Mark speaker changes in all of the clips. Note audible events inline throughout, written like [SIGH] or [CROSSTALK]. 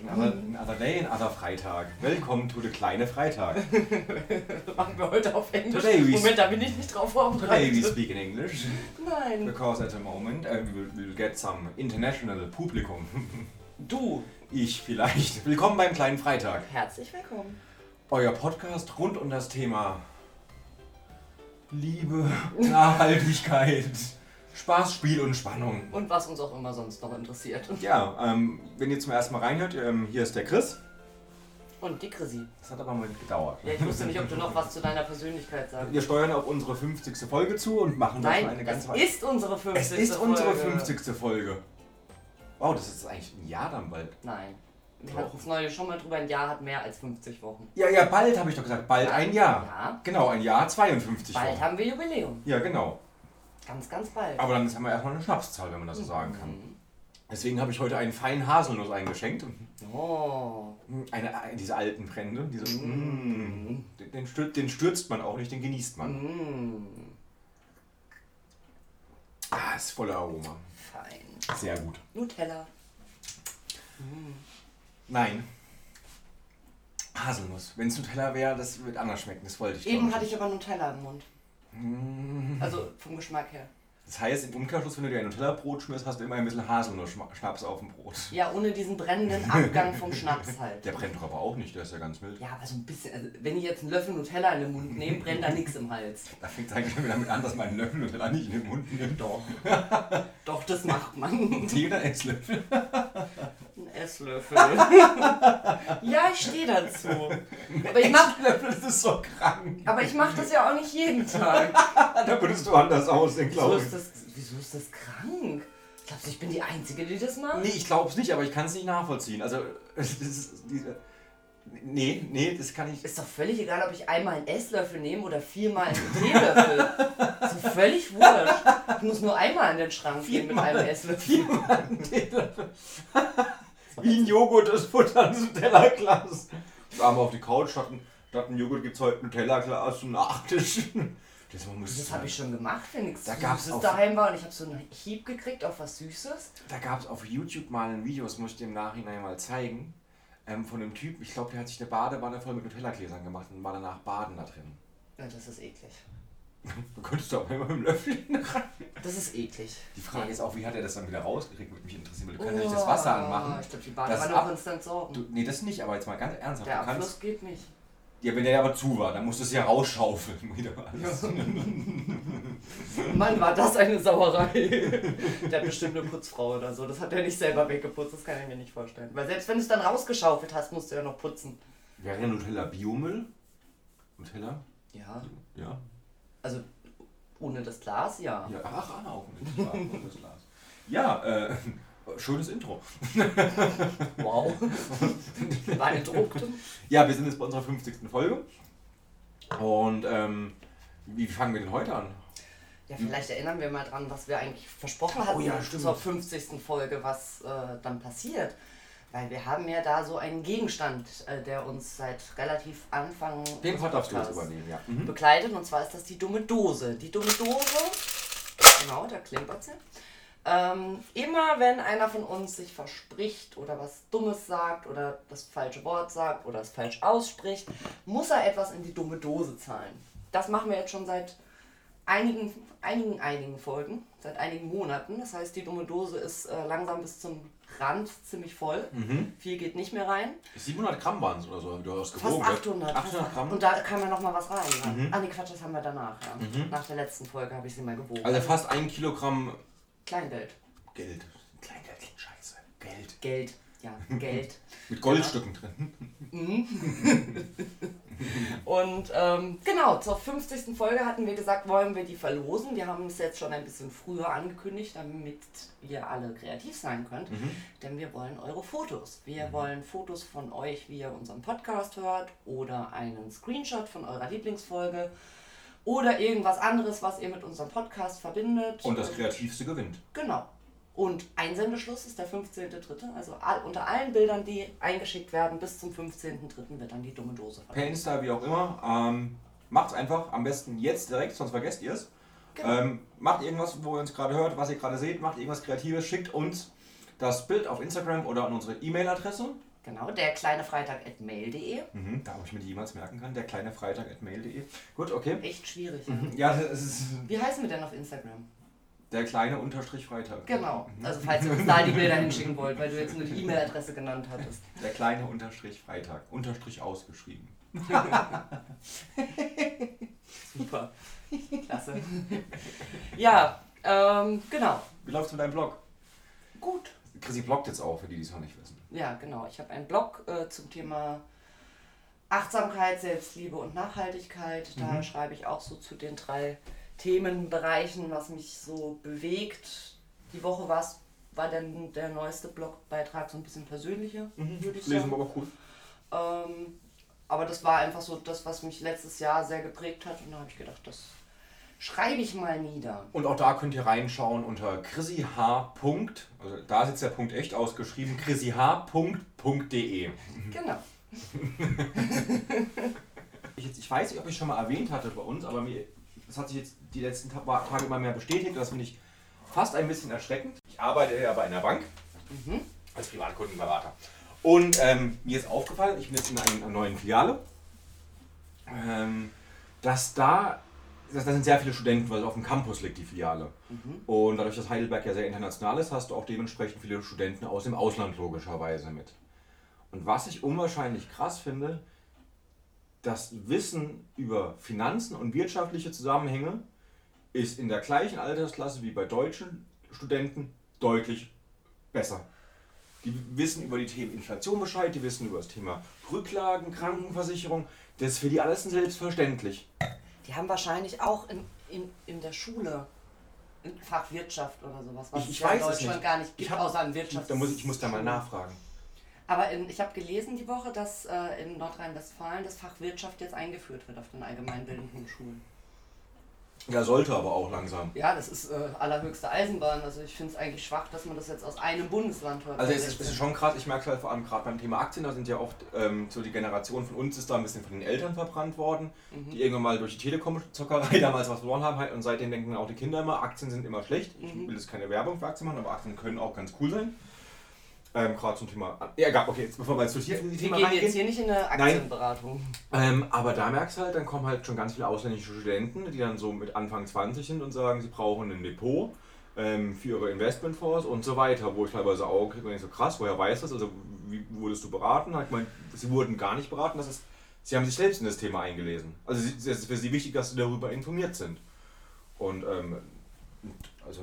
Speaker 1: Another, another day, another Freitag. Welcome to the kleine Freitag. [LAUGHS]
Speaker 2: Machen wir heute auf Englisch. Moment, da bin ich nicht drauf
Speaker 1: Today we
Speaker 2: vorbereitet.
Speaker 1: speak in English
Speaker 2: Nein.
Speaker 1: because at the moment uh, we will we'll get some international Publikum. [LAUGHS]
Speaker 2: Du,
Speaker 1: Ich vielleicht. Willkommen beim kleinen Freitag.
Speaker 2: herzlich willkommen.
Speaker 1: Euer Podcast rund um das Thema Liebe, [LAUGHS] Nachhaltigkeit, Spaß, Spiel und Spannung.
Speaker 2: Und was uns auch immer sonst noch interessiert.
Speaker 1: Ja, ähm, wenn ihr zum ersten Mal reinhört, ähm, hier ist der Chris.
Speaker 2: Und die Chrissy.
Speaker 1: Das hat aber Moment gedauert.
Speaker 2: Ja, ich wusste nicht, ob du noch was zu deiner Persönlichkeit sagst.
Speaker 1: Wir steuern auf unsere 50. Folge zu und machen das
Speaker 2: Nein,
Speaker 1: eine
Speaker 2: das
Speaker 1: ganz
Speaker 2: ist unsere 50.
Speaker 1: Es ist unsere
Speaker 2: Folge.
Speaker 1: 50. Folge. Wow, das ist eigentlich ein Jahr dann bald.
Speaker 2: Nein. Wir hatten es neulich schon mal drüber, ein Jahr hat mehr als 50 Wochen.
Speaker 1: Ja, ja, bald habe ich doch gesagt. Bald ein Jahr.
Speaker 2: Ja,
Speaker 1: Genau, ein Jahr 52
Speaker 2: bald
Speaker 1: Wochen.
Speaker 2: haben wir Jubiläum.
Speaker 1: Ja, genau.
Speaker 2: Ganz, ganz bald.
Speaker 1: Aber dann haben wir erstmal eine Schnapszahl, wenn man das so sagen kann.
Speaker 2: Mhm.
Speaker 1: Deswegen habe ich heute einen feinen Haselnuss eingeschenkt.
Speaker 2: Oh.
Speaker 1: Eine, eine diese alten Brände. Diese,
Speaker 2: Mm.
Speaker 1: mm. den, den, stür- den stürzt man auch nicht, den genießt man.
Speaker 2: Mm.
Speaker 1: Ah, ist voller Aroma.
Speaker 2: Fein.
Speaker 1: Sehr gut.
Speaker 2: Nutella.
Speaker 1: Nein. Haselnuss. Wenn es Nutella wäre, das wird anders schmecken. Das wollte ich
Speaker 2: Eben hatte ich aber Nutella im Mund.
Speaker 1: Mm.
Speaker 2: Also vom Geschmack her.
Speaker 1: Das heißt, im Umkehrschluss, wenn du dir ein Nutella-Brot schmierst, hast du immer ein bisschen Haselnuss-Schnaps auf dem Brot.
Speaker 2: Ja, ohne diesen brennenden Abgang vom Schnaps halt.
Speaker 1: Der brennt doch aber auch nicht, der ist ja ganz mild.
Speaker 2: Ja, aber so ein bisschen. Also, wenn ich jetzt einen Löffel Nutella in den Mund nehme, brennt da nichts im Hals.
Speaker 1: Da fängt es eigentlich schon wieder damit an, dass man einen Löffel Nutella nicht in den Mund nimmt.
Speaker 2: Doch. Doch, das macht man.
Speaker 1: Tee oder Esslöffel?
Speaker 2: Esslöffel. [LAUGHS] ja, ich stehe dazu. Aber ich mach,
Speaker 1: Esslöffel, das ist so krank.
Speaker 2: aber ich mach das ja auch nicht jeden Tag. [LAUGHS]
Speaker 1: Da würdest du anders aussehen,
Speaker 2: Wieso
Speaker 1: glaube
Speaker 2: ist
Speaker 1: ich.
Speaker 2: das, wieso ist das krank? Glaubst du, ich bin die Einzige, die das macht?
Speaker 1: Nee, ich glaube es nicht, aber ich kann es nicht nachvollziehen. Also, [LAUGHS] das ist diese. Nee, nee, das kann ich.
Speaker 2: Ist doch völlig egal, ob ich einmal einen Esslöffel nehme oder viermal einen Teelöffel. ist doch völlig wurscht. Ich muss nur einmal in den Schrank gehen mit einem Esslöffel.
Speaker 1: Wie ein Joghurt, das Futter ins Nutella-Glas. Ich war mal auf die Couch, statt ein, statt ein Joghurt gibt es heute ein Nutella-Glas zum Nachtisch. Das,
Speaker 2: Das habe ich schon gemacht, wenn nichts
Speaker 1: Da
Speaker 2: Süßes daheim war und ich habe so einen Hieb gekriegt auf was Süßes.
Speaker 1: Da gab es auf YouTube mal ein Video, das muss ich dir im Nachhinein mal zeigen, ähm, von einem Typ, ich glaube, der hat sich eine Badewanne voll mit Nutella-Gläsern gemacht und war danach baden da drin.
Speaker 2: Ja, das ist eklig.
Speaker 1: Du könntest doch immer mit dem Löffel rein. [LAUGHS]
Speaker 2: Das ist eklig.
Speaker 1: Die Frage ist auch, wie hat er das dann wieder rausgekriegt, würde mich interessieren, weil du
Speaker 2: Oh,
Speaker 1: kannst ja nicht das Wasser anmachen.
Speaker 2: Ich glaube, die
Speaker 1: Das
Speaker 2: Badewanne
Speaker 1: ab-
Speaker 2: konstant sorgen.
Speaker 1: Du, nee, das nicht, aber jetzt mal ganz ernsthaft.
Speaker 2: Der
Speaker 1: du kannst,
Speaker 2: Abfluss geht nicht.
Speaker 1: ja, wenn der aber zu war, dann musst du es ja rausschaufeln. [LAUGHS] Wieder alles.
Speaker 2: Mann, war das eine Sauerei. Der hat bestimmt eine Putzfrau oder so. Das hat er nicht selber weggeputzt, das kann ich mir nicht vorstellen. Weil selbst wenn du es dann rausgeschaufelt hast, musst du ja noch putzen.
Speaker 1: Wäre Nutella Biomüll? Nutella?
Speaker 2: Ja,
Speaker 1: Ja.
Speaker 2: also ohne das Glas, ja.
Speaker 1: ja. Ach, auch nicht. Nur das Glas. Ja, äh, schönes Intro. [LAUGHS]
Speaker 2: Wow. [LAUGHS] Beeindruckt.
Speaker 1: Ja, wir sind jetzt bei unserer 50. Folge. Und ähm, wie fangen wir denn heute an?
Speaker 2: Ja, vielleicht erinnern wir mal dran, was wir eigentlich versprochen hatten
Speaker 1: Oh ja,
Speaker 2: zur 50. Folge, was äh, dann passiert. Weil wir haben ja da so einen Gegenstand, äh, der uns seit relativ Anfang
Speaker 1: Den Part darfst du jetzt
Speaker 2: Podcasts
Speaker 1: übernehmen, ja. Mhm.
Speaker 2: begleitet. Und zwar ist das die dumme Dose. Die dumme Dose, genau, da klimpert sie. Ähm, immer wenn einer von uns sich verspricht oder was Dummes sagt oder das falsche Wort sagt oder es falsch ausspricht, muss er etwas in die dumme Dose zahlen. Das machen wir jetzt schon seit einigen, einigen, einigen Folgen, seit einigen Monaten. Das heißt, die dumme Dose ist äh, langsam bis zum Rand ziemlich voll.
Speaker 1: Mhm.
Speaker 2: Viel geht nicht mehr rein.
Speaker 1: 700 Gramm waren es oder so, du hast
Speaker 2: Fast
Speaker 1: gewogen. gell?
Speaker 2: 800.
Speaker 1: 800 Gramm.
Speaker 2: Und da kam ja noch mal was rein. Ja.
Speaker 1: Mhm.
Speaker 2: Ah, nee, Quatsch, das haben wir danach. Ja. Nach der letzten Folge habe ich sie mal gewogen.
Speaker 1: Also fast ein Kilogramm
Speaker 2: Kleingeld.
Speaker 1: Geld. Kleingeld klingt scheiße. Geld.
Speaker 2: Geld. Ja, Geld. [LAUGHS]
Speaker 1: Mit Goldstücken drin. [LAUGHS] [LAUGHS]
Speaker 2: Und ähm, genau, zur 50. Folge hatten wir gesagt, wollen wir die verlosen. Wir haben es jetzt schon ein bisschen früher angekündigt, damit ihr alle kreativ sein könnt.
Speaker 1: Mhm.
Speaker 2: Denn wir wollen eure Fotos. Wir wollen Fotos von euch, wie ihr unseren Podcast hört oder einen Screenshot von eurer Lieblingsfolge oder irgendwas anderes, was ihr mit unserem Podcast verbindet.
Speaker 1: Und das Kreativste gewinnt.
Speaker 2: Genau. Und Einsendeschluss ist der 15.3. Also all, unter allen Bildern, die eingeschickt werden, bis zum 15.3. wird dann die dumme Dose
Speaker 1: Per
Speaker 2: verlost.
Speaker 1: Insta, wie auch immer. Ähm, macht's einfach. Am besten jetzt direkt, sonst vergesst ihr es.
Speaker 2: Genau.
Speaker 1: Ähm, macht irgendwas, wo ihr uns gerade hört, was ihr gerade seht. Macht irgendwas Kreatives. Schickt uns das Bild auf Instagram oder an unsere E-Mail-Adresse.
Speaker 2: Genau, der kleine Freitag at mail.de.
Speaker 1: Mhm, da, wo ich mir die jemals merken kann, der kleine Freitag at mail.de. Gut, okay.
Speaker 2: Echt schwierig.
Speaker 1: Mhm. Ja, es ist
Speaker 2: Wie heißen wir denn auf Instagram?
Speaker 1: Der kleine Unterstrich Freitag.
Speaker 2: Genau. Also falls ihr uns da die Bilder [LAUGHS] hinschicken wollt, weil du jetzt nur die E-Mail-Adresse genannt hattest.
Speaker 1: Der kleine Unterstrich Freitag. Unterstrich ausgeschrieben. [LAUGHS]
Speaker 2: Super. Klasse. Ja, ähm, genau.
Speaker 1: Wie läuft's mit deinem Blog?
Speaker 2: Gut.
Speaker 1: Chrissy bloggt jetzt auch, für die, die es noch nicht wissen.
Speaker 2: Ja, genau. Ich habe einen Blog äh, zum Thema Achtsamkeit, Selbstliebe und Nachhaltigkeit. Da
Speaker 1: Mhm.
Speaker 2: schreibe ich auch so zu den drei Themenbereichen, was mich so bewegt. Die Woche war's, war dann der neueste Blogbeitrag so ein bisschen persönlicher, würde ich
Speaker 1: Lesen
Speaker 2: sagen.
Speaker 1: wir aber cool.
Speaker 2: Ähm, aber das war einfach so das, was mich letztes Jahr sehr geprägt hat. Und da habe ich gedacht, das schreibe ich mal nieder.
Speaker 1: Und auch da könnt ihr reinschauen unter chrissy h. Also da ist jetzt der Punkt echt ausgeschrieben, chrissych.de.
Speaker 2: Genau.
Speaker 1: Ich, [LAUGHS] jetzt, ich weiß nicht, ob ich schon mal erwähnt hatte bei uns, aber mir, das hat sich jetzt die letzten Ta- Tage immer mehr bestätigt. Das finde ich fast ein bisschen erschreckend. Ich arbeite ja bei einer Bank
Speaker 2: Mhm.
Speaker 1: als Privatkundenberater. Und ähm, mir ist aufgefallen, ich bin jetzt in einer neuen Filiale, ähm, dass da, da sind sehr viele Studenten, weil auf dem Campus liegt die Filiale.
Speaker 2: Mhm.
Speaker 1: Und dadurch, dass Heidelberg ja sehr international ist, hast du auch dementsprechend viele Studenten aus dem Ausland logischerweise mit. Und was ich unwahrscheinlich krass finde, das Wissen über Finanzen und wirtschaftliche Zusammenhänge ist in der gleichen Altersklasse wie bei deutschen Studenten deutlich besser. Die wissen über die Themen Inflation Bescheid, die wissen über das Thema Rücklagen, Krankenversicherung. Das ist für die alles selbstverständlich.
Speaker 2: Die haben wahrscheinlich auch in, in, in der Schule ein Fach Wirtschaft oder sowas, was
Speaker 1: Ich- ich
Speaker 2: es ja in
Speaker 1: weiß es
Speaker 2: Deutschland
Speaker 1: nicht.
Speaker 2: gar nicht
Speaker 1: Ich
Speaker 2: gibt,
Speaker 1: hab-
Speaker 2: außer an Wirtschaft.
Speaker 1: Da muss ich, ich muss da mal nachfragen.
Speaker 2: Aber in, ich habe gelesen die Woche, dass äh, in Nordrhein-Westfalen das Fach Wirtschaft jetzt eingeführt wird auf den allgemeinbildenden Schulen.
Speaker 1: Ja, sollte aber auch langsam.
Speaker 2: Ja, das ist äh, allerhöchste Eisenbahn. Also ich finde es eigentlich schwach, dass man das jetzt aus einem Bundesland hört.
Speaker 1: Also es ist, ist schon krass, ich merke es halt vor allem gerade beim Thema Aktien, da sind ja oft ähm, so die Generation von uns ist da ein bisschen von den Eltern verbrannt worden,
Speaker 2: Mhm.
Speaker 1: die irgendwann mal durch die Telekom-Zockerei [LAUGHS] damals was verloren haben halt, und seitdem denken auch die Kinder immer, Aktien sind immer schlecht. Ich
Speaker 2: Mhm.
Speaker 1: will jetzt keine Werbung für Aktien machen, aber Aktien können auch ganz cool sein. Ähm, gerade zum Thema. Ja, egal, okay, jetzt bevor wir jetzt durch hier in die
Speaker 2: Wir
Speaker 1: Thema
Speaker 2: gehen
Speaker 1: reingehen.
Speaker 2: jetzt hier nicht in eine Aktienberatung.
Speaker 1: Ähm, aber da merkst du halt, dann kommen halt schon ganz viele ausländische Studenten, die dann so mit Anfang 20 sind und sagen, sie brauchen ein Depot ähm, für ihre Investmentfonds und so weiter, wo ich teilweise auch kriege ich so krass, woher weißt du das? Also wie wurdest du beraten? Ich meine, sie wurden gar nicht beraten, das ist, sie haben sich selbst in das Thema eingelesen. Also es ist für sie wichtig, dass sie darüber informiert sind. Und ähm, also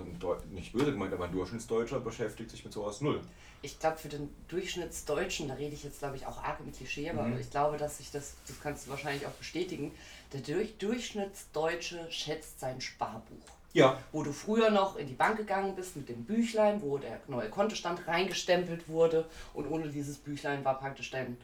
Speaker 1: nicht böse gemeint, aber ein Durchschnittsdeutscher beschäftigt sich mit sowas null.
Speaker 2: Ich glaube, für den Durchschnittsdeutschen, da rede ich jetzt, glaube ich, auch arg im Klischee, aber
Speaker 1: Mhm.
Speaker 2: ich glaube, dass sich das, das kannst du wahrscheinlich auch bestätigen, der Durch Durchschnittsdeutsche schätzt sein Sparbuch.
Speaker 1: Ja,
Speaker 2: Wo du früher noch in die Bank gegangen bist mit dem Büchlein, wo der neue Kontostand reingestempelt wurde und ohne dieses Büchlein war praktisch dein,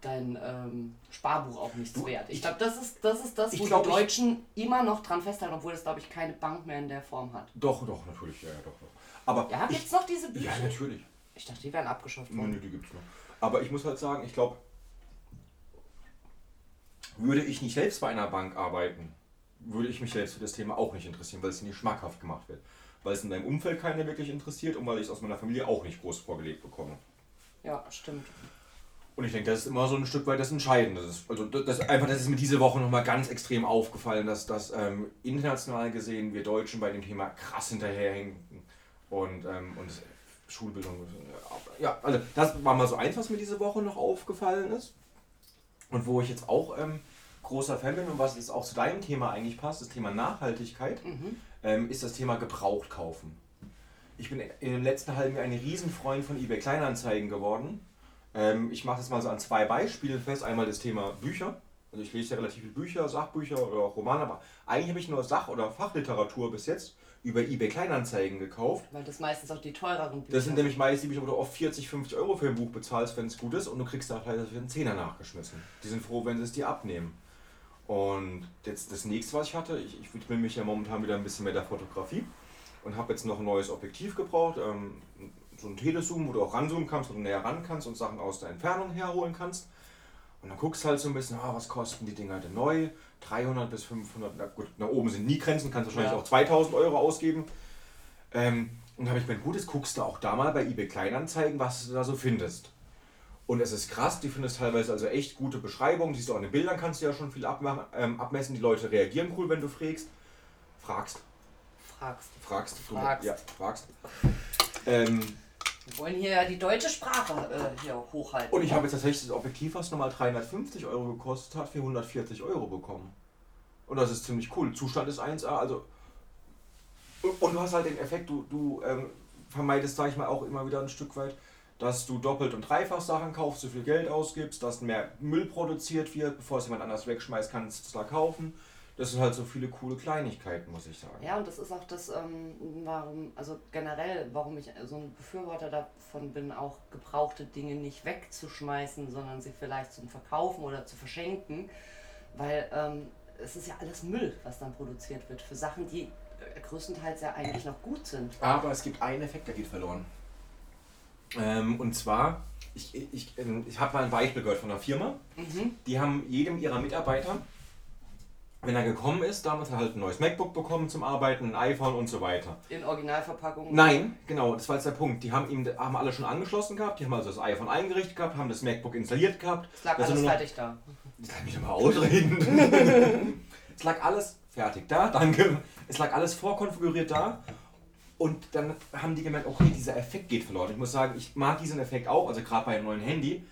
Speaker 2: dein ähm, Sparbuch auch nichts
Speaker 1: Du,
Speaker 2: wert. Ich glaube, das ist, das ist das, wo
Speaker 1: glaub,
Speaker 2: die Deutschen immer noch dran festhalten, obwohl das, glaube ich, keine Bank mehr in der Form hat.
Speaker 1: doch, doch, natürlich, ja, ja doch, doch. Aber
Speaker 2: Ja,
Speaker 1: ich,
Speaker 2: gibt's noch diese Bücher?
Speaker 1: ja, natürlich.
Speaker 2: Ich dachte, die wären abgeschafft
Speaker 1: Nö,
Speaker 2: worden.
Speaker 1: nö, die gibt's noch. Aber ich muss halt sagen, ich glaube, würde ich nicht selbst bei einer Bank arbeiten, würde ich mich selbst für das Thema auch nicht interessieren, weil es nicht schmackhaft gemacht wird. Weil es in meinem Umfeld keiner wirklich interessiert und weil ich es aus meiner Familie auch nicht groß vorgelegt bekomme.
Speaker 2: Ja, stimmt.
Speaker 1: Und ich denke, das ist immer so ein Stück weit das Entscheidende. Das ist, also das, das, einfach, das ist mir diese Woche nochmal ganz extrem aufgefallen, dass, dass ähm, international gesehen wir Deutschen bei dem Thema krass hinterherhinken. Und, ähm, und Schulbildung. äh, Ja, also das war mal so eins, was mir diese Woche noch aufgefallen ist. Und wo ich jetzt auch ähm, großer Fan bin und was jetzt auch zu deinem Thema eigentlich passt, das Thema Nachhaltigkeit,
Speaker 2: Mhm.
Speaker 1: ähm, ist das Thema gebraucht kaufen. Ich bin in dem letzten halben Jahr ein Riesenfreund von eBay Kleinanzeigen geworden. Ähm, ich mache das mal so an zwei Beispielen fest. Einmal das Thema Bücher. Also ich lese ja relativ viele Bücher, Sachbücher oder auch Romane, aber eigentlich habe ich nur Sach- oder Fachliteratur bis jetzt über eBay Kleinanzeigen gekauft.
Speaker 2: Weil das meistens auch die teureren Bücher
Speaker 1: Das sind nämlich meist die Bücher, wo du oft 40, 50 Euro für ein Buch bezahlst, wenn es gut ist, und du kriegst da vielleicht für einen Zehner nachgeschmissen. Die sind froh, wenn sie es dir abnehmen. Und jetzt das nächste, was ich hatte, ich, ich widme mich ja momentan wieder ein bisschen mehr der Fotografie und habe jetzt noch ein neues Objektiv gebraucht, ähm, so ein Telezoom, wo du auch ranzoomen kannst, wo du näher ran kannst und Sachen aus der Entfernung herholen kannst. Und dann guckst du halt so ein bisschen, ah, was kosten die Dinger denn neu? 300 bis 500, na gut, nach oben sind nie Grenzen, kannst wahrscheinlich
Speaker 2: Ja.
Speaker 1: auch 2000 Euro ausgeben. Ähm, Und habe ich mein Gutes, guckst du auch da mal bei eBay Kleinanzeigen, was du da so findest. Und es ist krass, die findest teilweise also echt gute Beschreibungen. Siehst du auch in den Bildern, kannst du ja schon viel abmachen, ähm, abmessen. Die Leute reagieren cool, wenn du fragst. Fragst.
Speaker 2: Fragst.
Speaker 1: Fragst.
Speaker 2: Fragst.
Speaker 1: Ja, fragst. Ähm,
Speaker 2: Wir wollen hier ja die deutsche Sprache äh, hier hochhalten.
Speaker 1: und ich habe jetzt tatsächlich das Objektiv, was nochmal 350 Euro gekostet hat, für 140 Euro bekommen. Und das ist ziemlich cool. Zustand ist 1A, also. Und du hast halt den Effekt, du, du ähm, vermeidest, sag ich mal, auch immer wieder ein Stück weit, dass du doppelt und dreifach Sachen kaufst, so viel Geld ausgibst, dass mehr Müll produziert wird, bevor es jemand anders wegschmeißt, kannst du es da kaufen. Das sind halt so viele coole Kleinigkeiten, muss ich sagen.
Speaker 2: Ja, und das ist auch das, ähm, warum, also generell, warum ich so ein Befürworter davon bin, auch gebrauchte Dinge nicht wegzuschmeißen, sondern sie vielleicht zum Verkaufen oder zu verschenken. Weil ähm, es ist ja alles Müll, was dann produziert wird, für Sachen, die äh, größtenteils ja eigentlich noch gut sind.
Speaker 1: Aber es gibt einen Effekt, der geht verloren. Ähm, und zwar, ich, ich, ähm, ich habe mal ein Beispiel gehört von einer Firma. Die haben jedem ihrer Mitarbeiter, wenn er gekommen ist, damals hat er halt ein neues MacBook bekommen zum Arbeiten, ein iPhone und so weiter.
Speaker 2: In Originalverpackung.
Speaker 1: Nein, genau, das war jetzt der Punkt. Die haben ihm haben alle schon angeschlossen gehabt, die haben also das iPhone eingerichtet gehabt, haben das MacBook installiert gehabt.
Speaker 2: Es lag
Speaker 1: Das sind
Speaker 2: alles
Speaker 1: noch-
Speaker 2: fertig da.
Speaker 1: Jetzt lass mich doch mal ausreden. [LAUGHS] es lag alles fertig da, danke. Es lag alles vorkonfiguriert da. Und dann haben die gemerkt, okay, dieser Effekt geht verloren. Ich muss sagen, ich mag diesen Effekt auch, also gerade bei einem neuen Handy,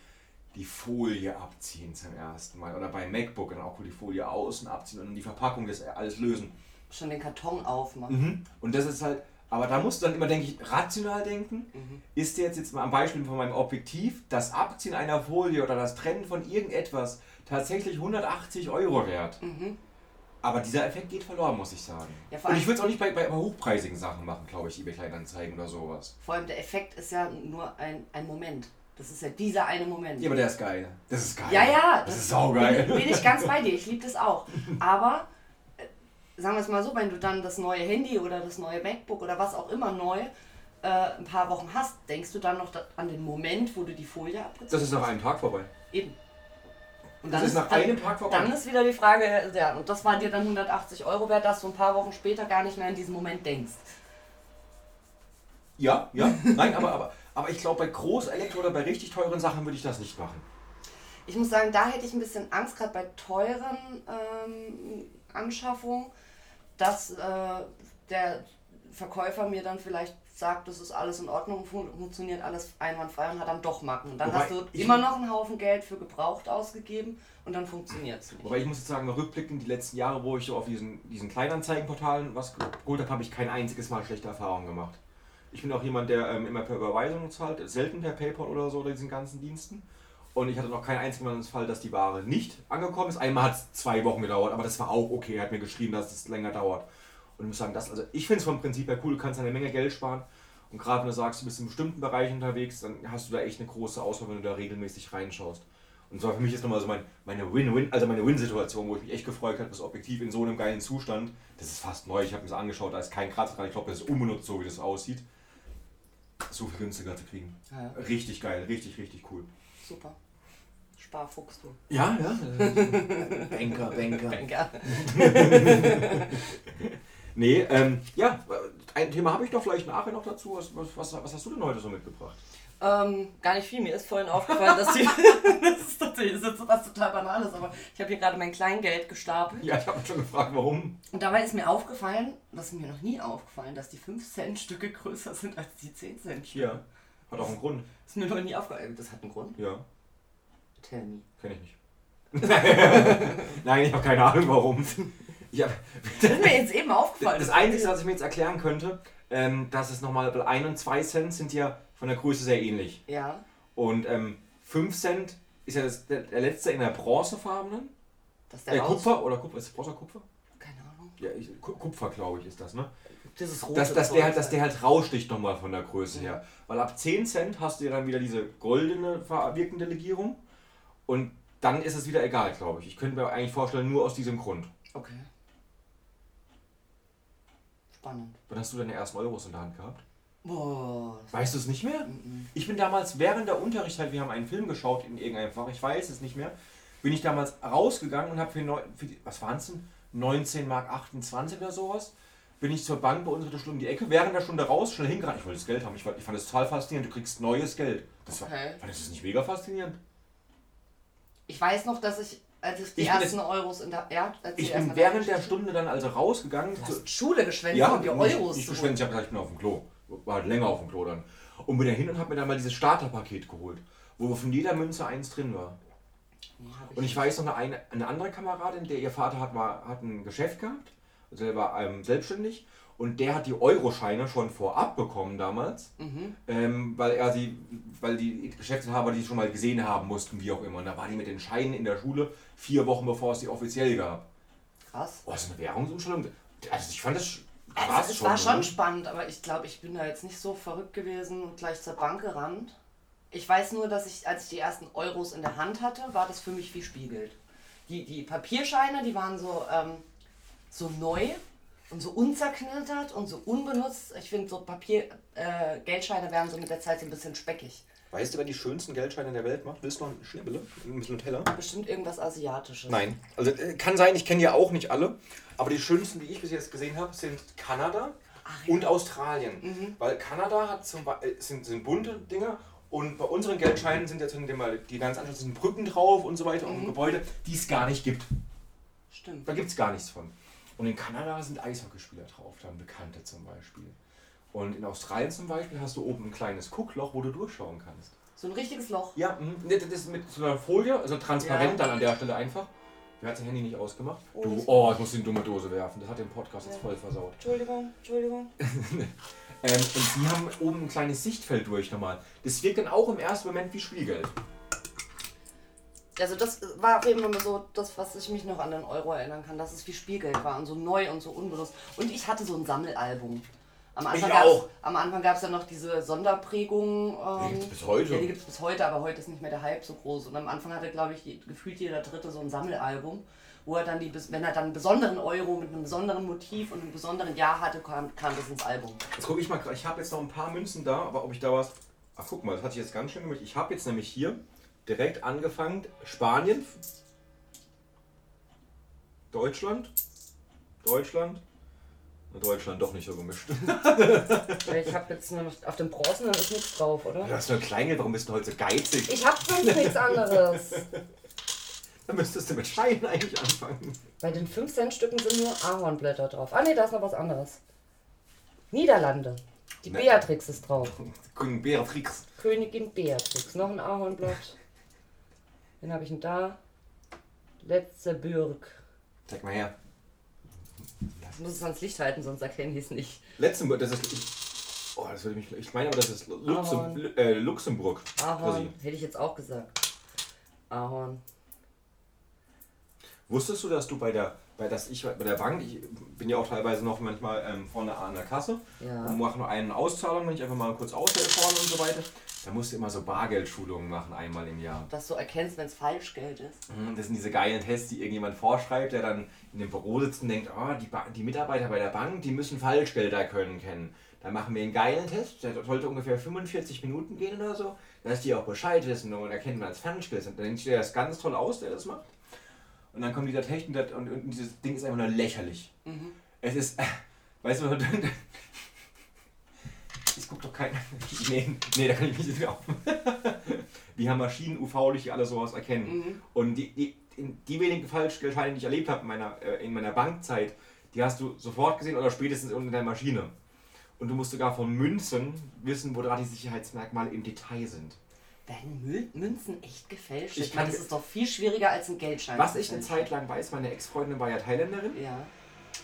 Speaker 1: die Folie abziehen zum ersten Mal. Oder bei MacBook dann auch die Folie außen abziehen und die Verpackung das alles lösen.
Speaker 2: Schon den Karton aufmachen.
Speaker 1: Mhm. Und das ist halt, aber da musst du dann immer, denke ich, rational denken. Ist jetzt jetzt mal am Beispiel von meinem Objektiv das Abziehen einer Folie oder das Trennen von irgendetwas tatsächlich 180 Euro wert? Aber dieser Effekt geht verloren, muss ich sagen.
Speaker 2: Ja,
Speaker 1: Und ich würde es auch nicht bei, bei, bei hochpreisigen Sachen machen, glaube ich, eBay Kleinanzeigen oder sowas.
Speaker 2: Vor allem der Effekt ist ja nur ein, ein Moment. Das ist ja dieser eine Moment.
Speaker 1: Ja, aber der ist geil. Das ist geil.
Speaker 2: Ja, ja,
Speaker 1: Das, ist saugeil.
Speaker 2: Bin, bin ich ganz bei dir, ich liebe das auch. [LAUGHS] Aber äh, sagen wir es mal so, wenn du dann das neue Handy oder das neue MacBook oder was auch immer neu äh, ein paar Wochen hast, denkst du dann noch an den Moment, wo du die Folie abgezogen
Speaker 1: Das ist nach einem Tag vorbei.
Speaker 2: Eben. Und
Speaker 1: Das ist nach
Speaker 2: dann,
Speaker 1: einem Tag vorbei.
Speaker 2: Dann ist wieder die Frage, ja, und das war dir dann 180 Euro wert, dass du ein paar Wochen später gar nicht mehr an diesen Moment denkst.
Speaker 1: Ja, ja. Nein, aber, aber, aber ich glaube, bei Großelektro oder bei richtig teuren Sachen würde ich das nicht machen.
Speaker 2: Ich muss sagen, da hätte ich ein bisschen Angst, gerade bei teuren ähm, Anschaffungen, dass äh, der Verkäufer mir dann vielleicht sagt, das ist alles in Ordnung, fun funktioniert alles einwandfrei und hat dann doch Macken. Und dann
Speaker 1: Wobei
Speaker 2: hast du immer noch einen Haufen Geld für gebraucht ausgegeben und dann funktioniert es nicht.
Speaker 1: Wobei ich muss jetzt sagen, rückblickend die letzten Jahre, wo ich so auf diesen, diesen Kleinanzeigenportalen was geholt habe, habe ich kein einziges Mal schlechte Erfahrungen gemacht. Ich bin auch jemand, der ähm, immer per Überweisung zahlt, selten per PayPal oder so oder diesen ganzen Diensten. Und ich hatte noch keinen einzigen Fall, dass die Ware nicht angekommen ist. Einmal hat es zwei Wochen gedauert, aber das war auch okay. Er hat mir geschrieben, dass es länger dauert. Und ich muss sagen, das, also ich finde es vom Prinzip her cool, du kannst eine Menge Geld sparen. Und gerade wenn du sagst, du bist in bestimmten Bereichen unterwegs, dann hast du da echt eine große Auswahl, wenn du da regelmäßig reinschaust. Und zwar für mich ist nochmal so mein, meine Win-Win, also meine Win-Situation, wo ich mich echt gefreut habe, das Objektiv in so einem geilen Zustand. Das ist fast neu, ich habe mir das angeschaut, da ist kein Kratzer dran, ich glaube, das ist unbenutzt, so wie das aussieht. So viel günstiger zu kriegen.
Speaker 2: Ja,
Speaker 1: Richtig geil, richtig, richtig cool.
Speaker 2: super. Sparfuchs, du.
Speaker 1: Ja, ja. [LAUGHS] Banker, Banker.
Speaker 2: Banker. [LAUGHS]
Speaker 1: Nee, ähm, ja, ein Thema habe ich doch vielleicht nachher noch dazu. Was, was, was hast du denn heute so mitgebracht?
Speaker 2: Ähm, gar nicht viel. Mir ist vorhin aufgefallen, dass die. [LAUGHS] [LAUGHS] das ist tatsächlich das ist was total Banales, aber ich habe hier gerade mein Kleingeld gestapelt.
Speaker 1: Ja, ich habe schon gefragt, warum.
Speaker 2: Und dabei ist mir aufgefallen, das ist mir noch nie aufgefallen, dass die 5-Cent-Stücke größer sind als die 10-Cent-Stücke.
Speaker 1: Ja, hat auch einen Grund.
Speaker 2: Ist mir noch nie aufgefallen. Das hat einen Grund.
Speaker 1: Ja,
Speaker 2: Tell me.
Speaker 1: kenne ich nicht. [LAUGHS] Nein, ich habe keine Ahnung, warum. Ich hab,
Speaker 2: Das ist mir jetzt eben aufgefallen.
Speaker 1: das Einzige, was ich mir jetzt erklären könnte, ähm, dass es nochmal, weil 1 und 2 Cent sind ja von der Größe sehr ähnlich.
Speaker 2: Ja.
Speaker 1: Und ähm, 5 Cent ist ja das, der, der letzte in der bronzefarbenen.
Speaker 2: Dass der
Speaker 1: Äh, Kupfer oder Kupfer? Ist es Bronze oder Kupfer?
Speaker 2: Keine Ahnung.
Speaker 1: Ja, ich, Ku- Kupfer, glaube ich, ist das, ne?
Speaker 2: Das ist rot.
Speaker 1: Dass, dass, der halt, dass der halt raussticht nochmal von der Größe her. Weil ab 10 Cent hast du ja dann wieder diese goldene wirkende Legierung. Und dann ist es wieder egal, glaube ich. Ich könnte mir eigentlich vorstellen, nur aus diesem Grund.
Speaker 2: Okay. Spannend.
Speaker 1: Wann hast du deine ersten Euros in der Hand gehabt?
Speaker 2: Boah.
Speaker 1: Weißt du es nicht mehr? Ich bin damals während der Unterricht, wir haben einen Film geschaut in irgendeinem Fach, ich weiß es nicht mehr, bin ich damals rausgegangen und habe für, neu- für die, was waren es denn? 19 Mark 28 oder sowas, bin ich zur Bank bei uns in der Stunde um die Ecke, während der Stunde raus, schnell hingerannt. Ich wollte das Geld haben. Ich, war- ich fand das total faszinierend. Du kriegst neues Geld. Das war,
Speaker 2: Okay.
Speaker 1: fand das nicht mega faszinierend?
Speaker 2: Ich weiß noch, dass ich, als ich die
Speaker 1: Ich
Speaker 2: ersten Euros in der. Ja,
Speaker 1: Ich bin während der Stunde dann also rausgegangen.
Speaker 2: Du hast Schule geschwänzt,
Speaker 1: ja,
Speaker 2: um die
Speaker 1: nicht,
Speaker 2: Euros
Speaker 1: nicht
Speaker 2: zu
Speaker 1: geschwänzt, ich habe gesagt, ich bin auf dem Klo. War halt länger auf dem Klo dann. Und bin da hin und habe mir dann mal dieses Starterpaket geholt, wo von jeder Münze eins drin war. Und ich weiß noch, eine, eine, andere Kameradin, der ihr Vater hat, war, hat ein Geschäft gehabt, also der war ähm, selbstständig und der hat die Euroscheine schon vorab bekommen damals,
Speaker 2: Mhm.
Speaker 1: ähm, weil er sie, weil die Geschäftshaber die schon mal gesehen haben mussten, wie auch immer. Und da war die mit den Scheinen in der Schule vier Wochen bevor es die offiziell gab.
Speaker 2: Krass.
Speaker 1: Oh, so eine Währungsumstellung. Also ich fand das
Speaker 2: Also, es war schon
Speaker 1: ne?
Speaker 2: spannend, aber ich glaube, ich bin da jetzt nicht so verrückt gewesen und gleich zur Bank gerannt. Ich weiß nur, dass ich, als ich die ersten Euros in der Hand hatte, war das für mich wie Spiegelt. Die, die Papierscheine, die waren so, ähm, so neu und so unzerknittert und so unbenutzt. Ich finde, so Papier, äh, Geldscheine werden so mit der Zeit so ein bisschen speckig.
Speaker 1: Weißt du, wer die schönsten Geldscheine der Welt macht? Willst du noch einen Schnibbele? Ein bisschen Nutella?
Speaker 2: Bestimmt irgendwas Asiatisches.
Speaker 1: Nein. Also äh, kann sein, ich kenne ja auch nicht alle. Aber die schönsten, die ich bis jetzt gesehen habe, sind Kanada
Speaker 2: Ach, ja.
Speaker 1: und Australien. Weil Kanada hat zum äh, sind, sind bunte Dinger und bei unseren Geldscheinen sind jetzt mal die ganz anderen sind Brücken drauf und so weiter und Gebäude, die es gar nicht gibt.
Speaker 2: Stimmt.
Speaker 1: Da gibt es gar nichts von. Und in Kanada sind Eishockeyspieler drauf, dann Bekannte zum Beispiel. Und in Australien zum Beispiel hast du oben ein kleines Guckloch, wo du durchschauen kannst.
Speaker 2: So ein richtiges Loch.
Speaker 1: Ja, mhm. Das ist mit so einer Folie, also transparent
Speaker 2: Ja.
Speaker 1: dann an der Stelle einfach. Wer hat sein Handy nicht ausgemacht?
Speaker 2: Oh,
Speaker 1: Du, oh, ich muss die dumme Dose werfen. Das hat den Podcast jetzt
Speaker 2: Ja.
Speaker 1: voll versaut.
Speaker 2: Entschuldigung, Entschuldigung. [LAUGHS]
Speaker 1: Ähm, und die haben oben ein kleines Sichtfeld durch nochmal. Das wirkt dann auch im ersten Moment wie Spielgeld.
Speaker 2: Also das war auf jeden Fall so das, was ich mich noch an den Euro erinnern kann, dass es wie Spielgeld war und so neu und so unbenutzt. Und ich hatte so ein Sammelalbum. Am Anfang
Speaker 1: Ich
Speaker 2: gab's-
Speaker 1: auch.
Speaker 2: Am Anfang gab es dann noch diese Sonderprägungen.
Speaker 1: Die
Speaker 2: Ähm,
Speaker 1: gibt's bis heute.
Speaker 2: Ja, die gibt es bis heute, aber heute ist nicht mehr der Hype so groß. Und am Anfang hatte, glaube ich, gefühlt jeder Dritte so ein Sammelalbum, wo er dann die, wenn er dann einen besonderen Euro mit einem besonderen Motiv und einem besonderen Jahr hatte, kam, kam das ins Album.
Speaker 1: Jetzt gucke ich mal, ich habe jetzt noch ein paar Münzen da, aber ob ich da was. Ach, guck mal, das hatte ich jetzt ganz schön gemacht. Ich habe jetzt nämlich hier direkt angefangen: Spanien, Deutschland, Deutschland. Deutschland doch nicht so gemischt. [LAUGHS]
Speaker 2: Ich habe jetzt nur noch auf dem Bronzen, dann ist nichts drauf, oder?
Speaker 1: Du hast nur ein Kleingeld, warum bist du heute so geizig?
Speaker 2: Ich habe sonst nichts anderes. [LAUGHS]
Speaker 1: Dann müsstest du mit Scheinen eigentlich anfangen.
Speaker 2: Bei den 5-Cent-Stücken sind nur Ahornblätter drauf. Ah ne, da ist noch was anderes. Niederlande. Die
Speaker 1: Ne.
Speaker 2: Beatrix ist drauf. [LAUGHS]
Speaker 1: Königin Beatrix.
Speaker 2: Königin Beatrix. Noch ein Ahornblatt. Wen habe ich denn da? Letzte Bürg.
Speaker 1: Zeig mal her.
Speaker 2: Ich muss es ans Licht halten, sonst erkenne ich es nicht.
Speaker 1: Luxemburg, das ist. Ich, oh, das würde mich. Ich meine aber, das ist Luxem, äh, Luxemburg.
Speaker 2: Ahorn. Hätte ich jetzt auch gesagt. Ahorn.
Speaker 1: Wusstest du, dass du bei der, bei, dass ich, bei der Bank, ich bin ja auch teilweise noch manchmal ähm, vorne an der Kasse
Speaker 2: Ja.
Speaker 1: und mache nur eine Auszahlung, wenn ich einfach mal kurz aushelfe vorne und so weiter. Da musst du immer so Bargeldschulungen machen, einmal im Jahr.
Speaker 2: Dass du erkennst, wenn es Falschgeld ist.
Speaker 1: Mhm, Das sind diese geilen Tests, die irgendjemand vorschreibt, der dann in dem Büro sitzt und denkt, oh, die, Ba- die Mitarbeiter bei der Bank, die müssen Falschgelder können kennen. Dann machen wir einen geilen Test, der sollte ungefähr 45 Minuten gehen oder so, dass die auch Bescheid wissen und erkennen, wenn es Falschgeld ist. Und dann denkt sich der das ganz toll aus, der das macht. Und dann kommt dieser Technik und, und, dieses Ding ist einfach nur lächerlich.
Speaker 2: Mhm.
Speaker 1: Es ist, [LAUGHS] weißt du, [LAUGHS] ich guck doch kein. [LAUGHS] Nee, nee, da kann ich nicht drauf. [LAUGHS] Wie haben Maschinen, UV-Licht, alles sowas erkennen.
Speaker 2: Mhm.
Speaker 1: Und die, die, die wenigen Falschgeldscheine, die ich erlebt habe in meiner, äh, in meiner Bankzeit, die hast du sofort gesehen oder spätestens unter der Maschine. Und du musst sogar von Münzen wissen, wo da die Sicherheitsmerkmale im Detail sind.
Speaker 2: Werden Mü- Münzen echt gefälscht?
Speaker 1: Ich
Speaker 2: Ich meine, das ist doch viel schwieriger als ein Geldschein.
Speaker 1: Was ich eine. Zeit lang weiß, meine Ex-Freundin war ja Thailänderin.
Speaker 2: Ja.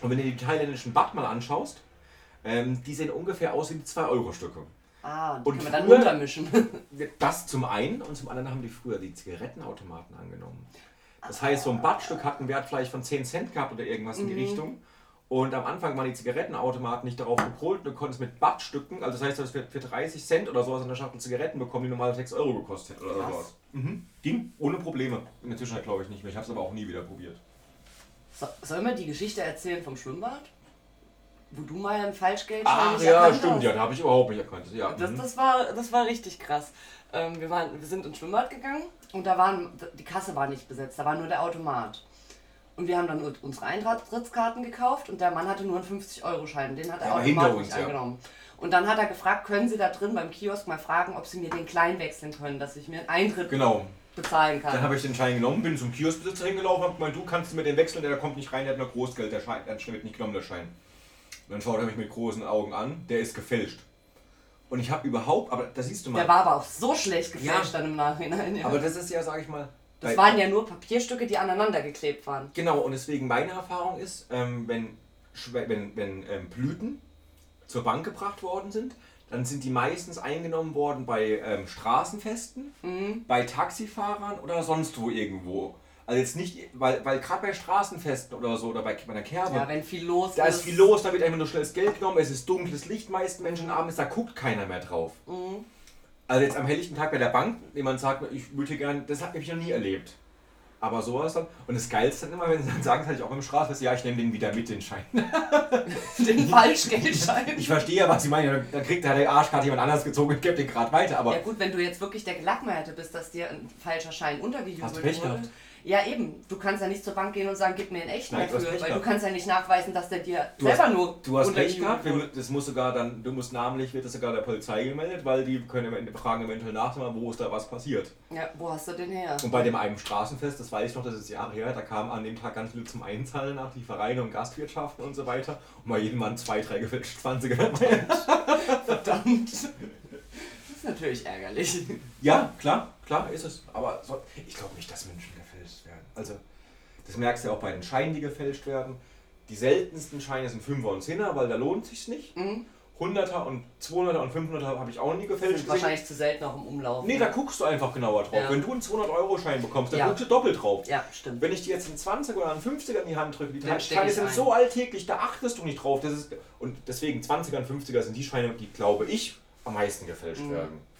Speaker 1: Und wenn du die thailändischen Baht mal anschaust, ähm, die sehen ungefähr aus wie die 2-Euro-Stücke.
Speaker 2: Ah, und die
Speaker 1: Und
Speaker 2: kann man dann runtermischen. [LAUGHS]
Speaker 1: Das zum einen und zum anderen haben die früher die Zigarettenautomaten angenommen. Das heißt, so ein Badstück hat einen Wert vielleicht von 10 Cent gehabt oder irgendwas in die Richtung. Und am Anfang waren die Zigarettenautomaten nicht darauf gepolt. Du konntest mit Badstücken, also das heißt, du hast für, für 30 Cent oder sowas in der Schachtel Zigaretten bekommen, die normal 6 Euro gekostet hätten oder sowas. Mhm. Ging ohne Probleme. In der Zwischenzeit glaube ich nicht mehr. Ich habe es aber auch nie wieder probiert.
Speaker 2: So, sollen wir die Geschichte erzählen vom Schwimmbad? Wo du mal einen Falschgeldschein
Speaker 1: Ach ja, stimmt,
Speaker 2: hast?
Speaker 1: ja, da habe ich überhaupt nicht erkannt. Ja,
Speaker 2: Das,
Speaker 1: mhm.
Speaker 2: das, war, das war richtig krass. Ähm, wir, waren, wir sind ins Schwimmbad gegangen und da waren, die Kasse war nicht besetzt, da war nur der Automat. Und wir haben dann unsere Eintrittskarten gekauft und der Mann hatte nur einen 50-Euro-Schein. Den hat er
Speaker 1: Ja,
Speaker 2: automatisch
Speaker 1: uns, ja.
Speaker 2: eingenommen. Und dann hat er gefragt, können Sie da drin beim Kiosk mal fragen, ob Sie mir den klein wechseln können, dass ich mir einen Eintritt
Speaker 1: Genau.
Speaker 2: bezahlen kann.
Speaker 1: Dann habe ich den Schein genommen, bin zum Kioskbesitzer hingelaufen, hab gemeint, du kannst mir den wechseln, der kommt nicht rein, der hat nur Großgeld, der Schein, der wird nicht genommen, der Schein. Und dann schaut er mich mit großen Augen an, der ist gefälscht. Und ich habe überhaupt, aber da siehst du mal,
Speaker 2: der war aber auch so schlecht gefälscht
Speaker 1: Ja.
Speaker 2: dann im Nachhinein. Ja.
Speaker 1: aber das ist ja, sage ich mal,
Speaker 2: das waren ja nur Papierstücke, die aneinander geklebt waren.
Speaker 1: Genau, und deswegen meine Erfahrung ist, ähm, wenn, wenn, wenn ähm, Blüten zur Bank gebracht worden sind, dann sind die meistens eingenommen worden bei ähm, Straßenfesten,
Speaker 2: Mhm.
Speaker 1: bei Taxifahrern oder sonst wo irgendwo. Also jetzt nicht, weil, weil gerade bei Straßenfesten oder so oder bei, bei einer Kerbe,
Speaker 2: Ja, wenn viel los
Speaker 1: da
Speaker 2: ist.
Speaker 1: ist viel los, da wird einfach nur schnelles Geld genommen, es ist dunkles Licht meisten Menschen abends, da guckt keiner mehr drauf.
Speaker 2: Mhm.
Speaker 1: Also jetzt am helllichten Tag bei der Bank, jemand sagt, ich würde gern, das habe ich noch nie erlebt. Aber sowas dann. Und das Geilste dann immer, wenn sie dann sagen, das hatte ich auch im Straßenfest, ja, ich nehme den wieder mit, den Schein. [LAUGHS]
Speaker 2: Den Falschgeldschein.
Speaker 1: Ich verstehe ja, was sie meinen. Dann- kriegt der der Arschkarte jemand anders gezogen und gibt den gerade weiter. Aber
Speaker 2: Ja gut, wenn du jetzt wirklich der Gelackmeierte bist, dass dir ein falscher Schein
Speaker 1: Hast
Speaker 2: untergejubelt
Speaker 1: du Pech
Speaker 2: wurde.
Speaker 1: gehabt.
Speaker 2: Ja eben, du kannst ja nicht zur Bank gehen und sagen, gib mir einen echten
Speaker 1: Nein, du
Speaker 2: dafür, weil du
Speaker 1: gehabt.
Speaker 2: kannst ja nicht nachweisen, dass der dir
Speaker 1: Du
Speaker 2: selber
Speaker 1: hast-
Speaker 2: nur
Speaker 1: du hast
Speaker 2: untergejubelt
Speaker 1: gehabt, das muss sogar dann, du musst namentlich, wird das sogar der Polizei gemeldet, weil die können fragen eventuell nach, wo ist da was passiert.
Speaker 2: Ja, wo hast du den her?
Speaker 1: Und bei dem einen Straßenfest, das weiß ich noch, das ist Jahre her, da kamen an dem Tag ganz viele zum Einzahlen nach, die Vereine und Gastwirtschaften und so weiter. Und mal jeden Mann zwei, drei gefälschte 20er dabei.
Speaker 2: Verdammt. Ist natürlich ärgerlich. [LAUGHS]
Speaker 1: Ja, klar, klar ist es. Aber so, ich glaube nicht, dass Menschen gefälscht werden. Also, das merkst du ja auch bei den Scheinen, die gefälscht werden. Die seltensten Scheine sind 5er und 10er, weil da lohnt sich's nicht.
Speaker 2: Mhm.
Speaker 1: 100er und 200er und 500er habe ich auch nie gefälscht
Speaker 2: sind wahrscheinlich zu selten auch im Umlauf.
Speaker 1: Nee, da guckst du einfach genauer drauf.
Speaker 2: Ja.
Speaker 1: Wenn du einen 200-Euro-Schein bekommst, dann
Speaker 2: Ja.
Speaker 1: guckst du doppelt drauf.
Speaker 2: Ja, stimmt.
Speaker 1: Wenn ich dir jetzt einen 20er oder einen 50er in die Hand drücke, die Scheine sind
Speaker 2: ein.
Speaker 1: so alltäglich, da achtest du nicht drauf. Das ist, und deswegen 20er und 50er sind die Scheine, die, glaube ich, am meisten gefälscht
Speaker 2: Mhm.
Speaker 1: werden.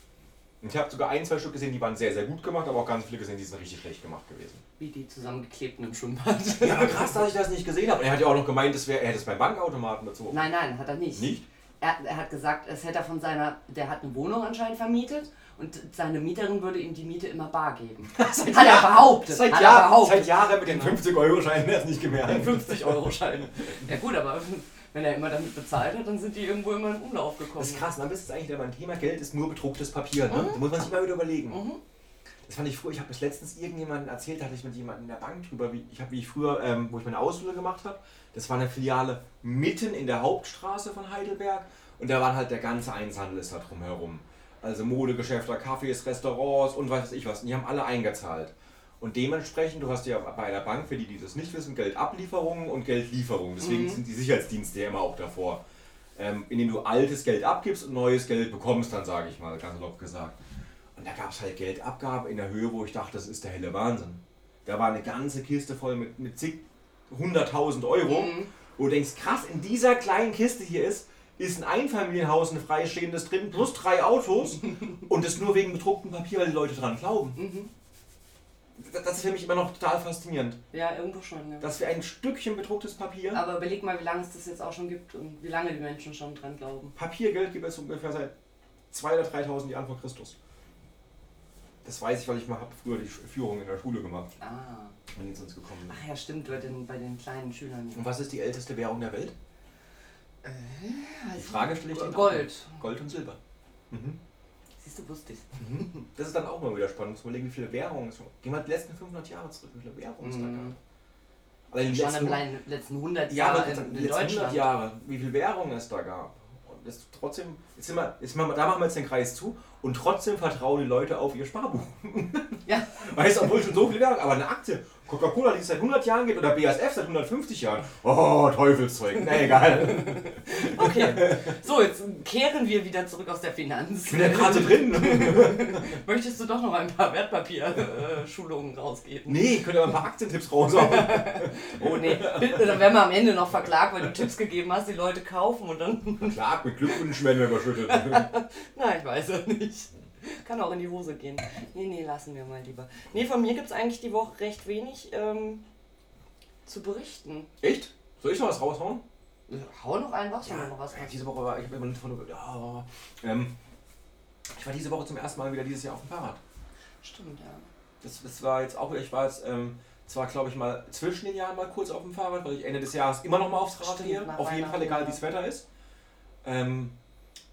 Speaker 1: Und ich habe sogar ein, zwei Stück gesehen, die waren sehr, sehr gut gemacht, aber auch ganz viele gesehen, die sind richtig schlecht gemacht gewesen.
Speaker 2: Wie die zusammengeklebten im Schwimmbad. [LAUGHS]
Speaker 1: Ja, aber krass, dass ich das nicht gesehen habe. Und er hat ja auch noch gemeint, das wär, er hätte es beim Bankautomaten dazu.
Speaker 2: Nein, nein, hat er nicht.
Speaker 1: Nicht?
Speaker 2: Er, er hat gesagt, es hätte er von seiner, der hat eine Wohnung anscheinend vermietet und seine Mieterin würde ihm die Miete immer bar geben. [LAUGHS]
Speaker 1: Seit
Speaker 2: Hat er behauptet.
Speaker 1: Seit,
Speaker 2: hat er
Speaker 1: Jahr,
Speaker 2: behauptet.
Speaker 1: seit Jahren mit den 50-Euro-Scheinen er es nicht gemerkt.
Speaker 2: 50 Euro Schein. Ja gut, aber wenn er immer damit bezahlt hat, dann sind die irgendwo immer in Umlauf gekommen.
Speaker 1: Das ist krass, dann ist es eigentlich wieder beim Thema Geld ist nur bedrucktes Papier. Ne?
Speaker 2: Mhm.
Speaker 1: Da muss man sich mal wieder überlegen.
Speaker 2: Mhm.
Speaker 1: Das fand ich früher, ich habe das letztens irgendjemandem erzählt, da hatte ich mit jemandem in der Bank drüber, wie ich habe, wie ich früher, ähm, wo ich meine Ausbildung gemacht habe, das war eine Filiale mitten in der Hauptstraße von Heidelberg und da war halt der ganze Einzelhandel ist da drumherum. Also Modegeschäfte, Cafés, Restaurants und was weiß ich was. Und die haben alle eingezahlt. Und dementsprechend, du hast ja bei einer Bank, für die, die das nicht wissen, Geldablieferungen und Geldlieferungen. Deswegen
Speaker 2: Mhm.
Speaker 1: sind die Sicherheitsdienste ja immer auch davor. Ähm, indem du altes Geld abgibst und neues Geld bekommst, dann sage ich mal, ganz salopp gesagt. Und da gab es halt Geldabgabe in der Höhe, wo ich dachte, das ist der helle Wahnsinn. Da war eine ganze Kiste voll mit, mit zig, 100.000 Euro.
Speaker 2: Mhm.
Speaker 1: Wo du denkst, krass, in dieser kleinen Kiste hier ist, ist ein Einfamilienhaus, ein freistehendes drin, plus drei Autos. [LAUGHS] und das nur wegen bedrucktem Papier, weil die Leute dran glauben.
Speaker 2: Mhm.
Speaker 1: Das ist für mich immer noch total faszinierend.
Speaker 2: Ja, irgendwo schon, ja.
Speaker 1: Dass wir ein Stückchen bedrucktes Papier,
Speaker 2: Aber überleg mal, wie lange es das jetzt auch schon gibt und wie lange die Menschen schon dran glauben.
Speaker 1: Papiergeld gibt es ungefähr seit 2.000 oder 3.000 Jahren vor Christus. Das weiß ich, weil ich mal habe früher die Führung in der Schule gemacht,
Speaker 2: Ah.
Speaker 1: wenn die zu uns gekommen sind.
Speaker 2: Ach ja, stimmt, bei den, bei den kleinen Schülern.
Speaker 1: Und was ist die älteste Währung der Welt? Die Frage stelle ich dir.
Speaker 2: Gold.
Speaker 1: Gold und Silber. Mhm.
Speaker 2: Du, wusste ich's.
Speaker 1: Das ist dann auch mal wieder spannend zu überlegen, wie viele Währungen es Gehen wir die letzten 500 Jahre zurück, wie viele Währungen es da
Speaker 2: Mhm.
Speaker 1: gab. Allein die
Speaker 2: Schon
Speaker 1: letzten,
Speaker 2: im letzten, letzten 100
Speaker 1: ja, aber
Speaker 2: Jahren
Speaker 1: die
Speaker 2: in, in
Speaker 1: letzten 100
Speaker 2: Deutschland.
Speaker 1: Jahre, wie viele Währungen es da gab. Und das trotzdem, wir, jetzt machen wir, da machen wir jetzt den Kreis zu und trotzdem vertrauen die Leute auf ihr Sparbuch.
Speaker 2: Ja. [LAUGHS]
Speaker 1: Weißt du, obwohl schon so viele Währungen, aber eine Aktie, Coca-Cola, die es seit 100 Jahren gibt, oder BASF seit 150 Jahren. Oh, Teufelszeug. Nee, egal. [LAUGHS]
Speaker 2: Okay. So, jetzt kehren wir wieder zurück aus der Finanz.
Speaker 1: Ich bin ja gerade drin. [LAUGHS]
Speaker 2: Möchtest du doch noch ein paar Wertpapier-Schulungen rausgeben?
Speaker 1: Nee, ich könnte aber ein paar Aktientipps raushauen. [LAUGHS]
Speaker 2: Oh nee, dann werden wir am Ende noch verklagt, weil du Tipps gegeben hast, die Leute kaufen und dann.
Speaker 1: Klar, mit Glückwünschen werden wir überschüttet.
Speaker 2: Na, ich weiß es nicht. [LAUGHS] Kann auch in die Hose gehen. Nee, nee, lassen wir mal lieber. Nee, von mir gibt es eigentlich die Woche recht wenig ähm, zu berichten.
Speaker 1: Echt? Soll ich noch was raushauen?
Speaker 2: Hau noch einen raus, wenn du noch was hast.
Speaker 1: diese Woche war ich immer von ja, ähm, ich war diese Woche zum ersten Mal wieder dieses Jahr auf dem Fahrrad.
Speaker 2: Stimmt, ja.
Speaker 1: Das, das war jetzt auch, ich war jetzt ähm, zwar, glaube ich, mal zwischen den Jahren mal kurz auf dem Fahrrad, weil ich Ende des Jahres immer noch mal aufs Rad
Speaker 2: Stimmt,
Speaker 1: gehe. Auf jeden Fall, egal
Speaker 2: ja.
Speaker 1: wie das Wetter ist. Ähm,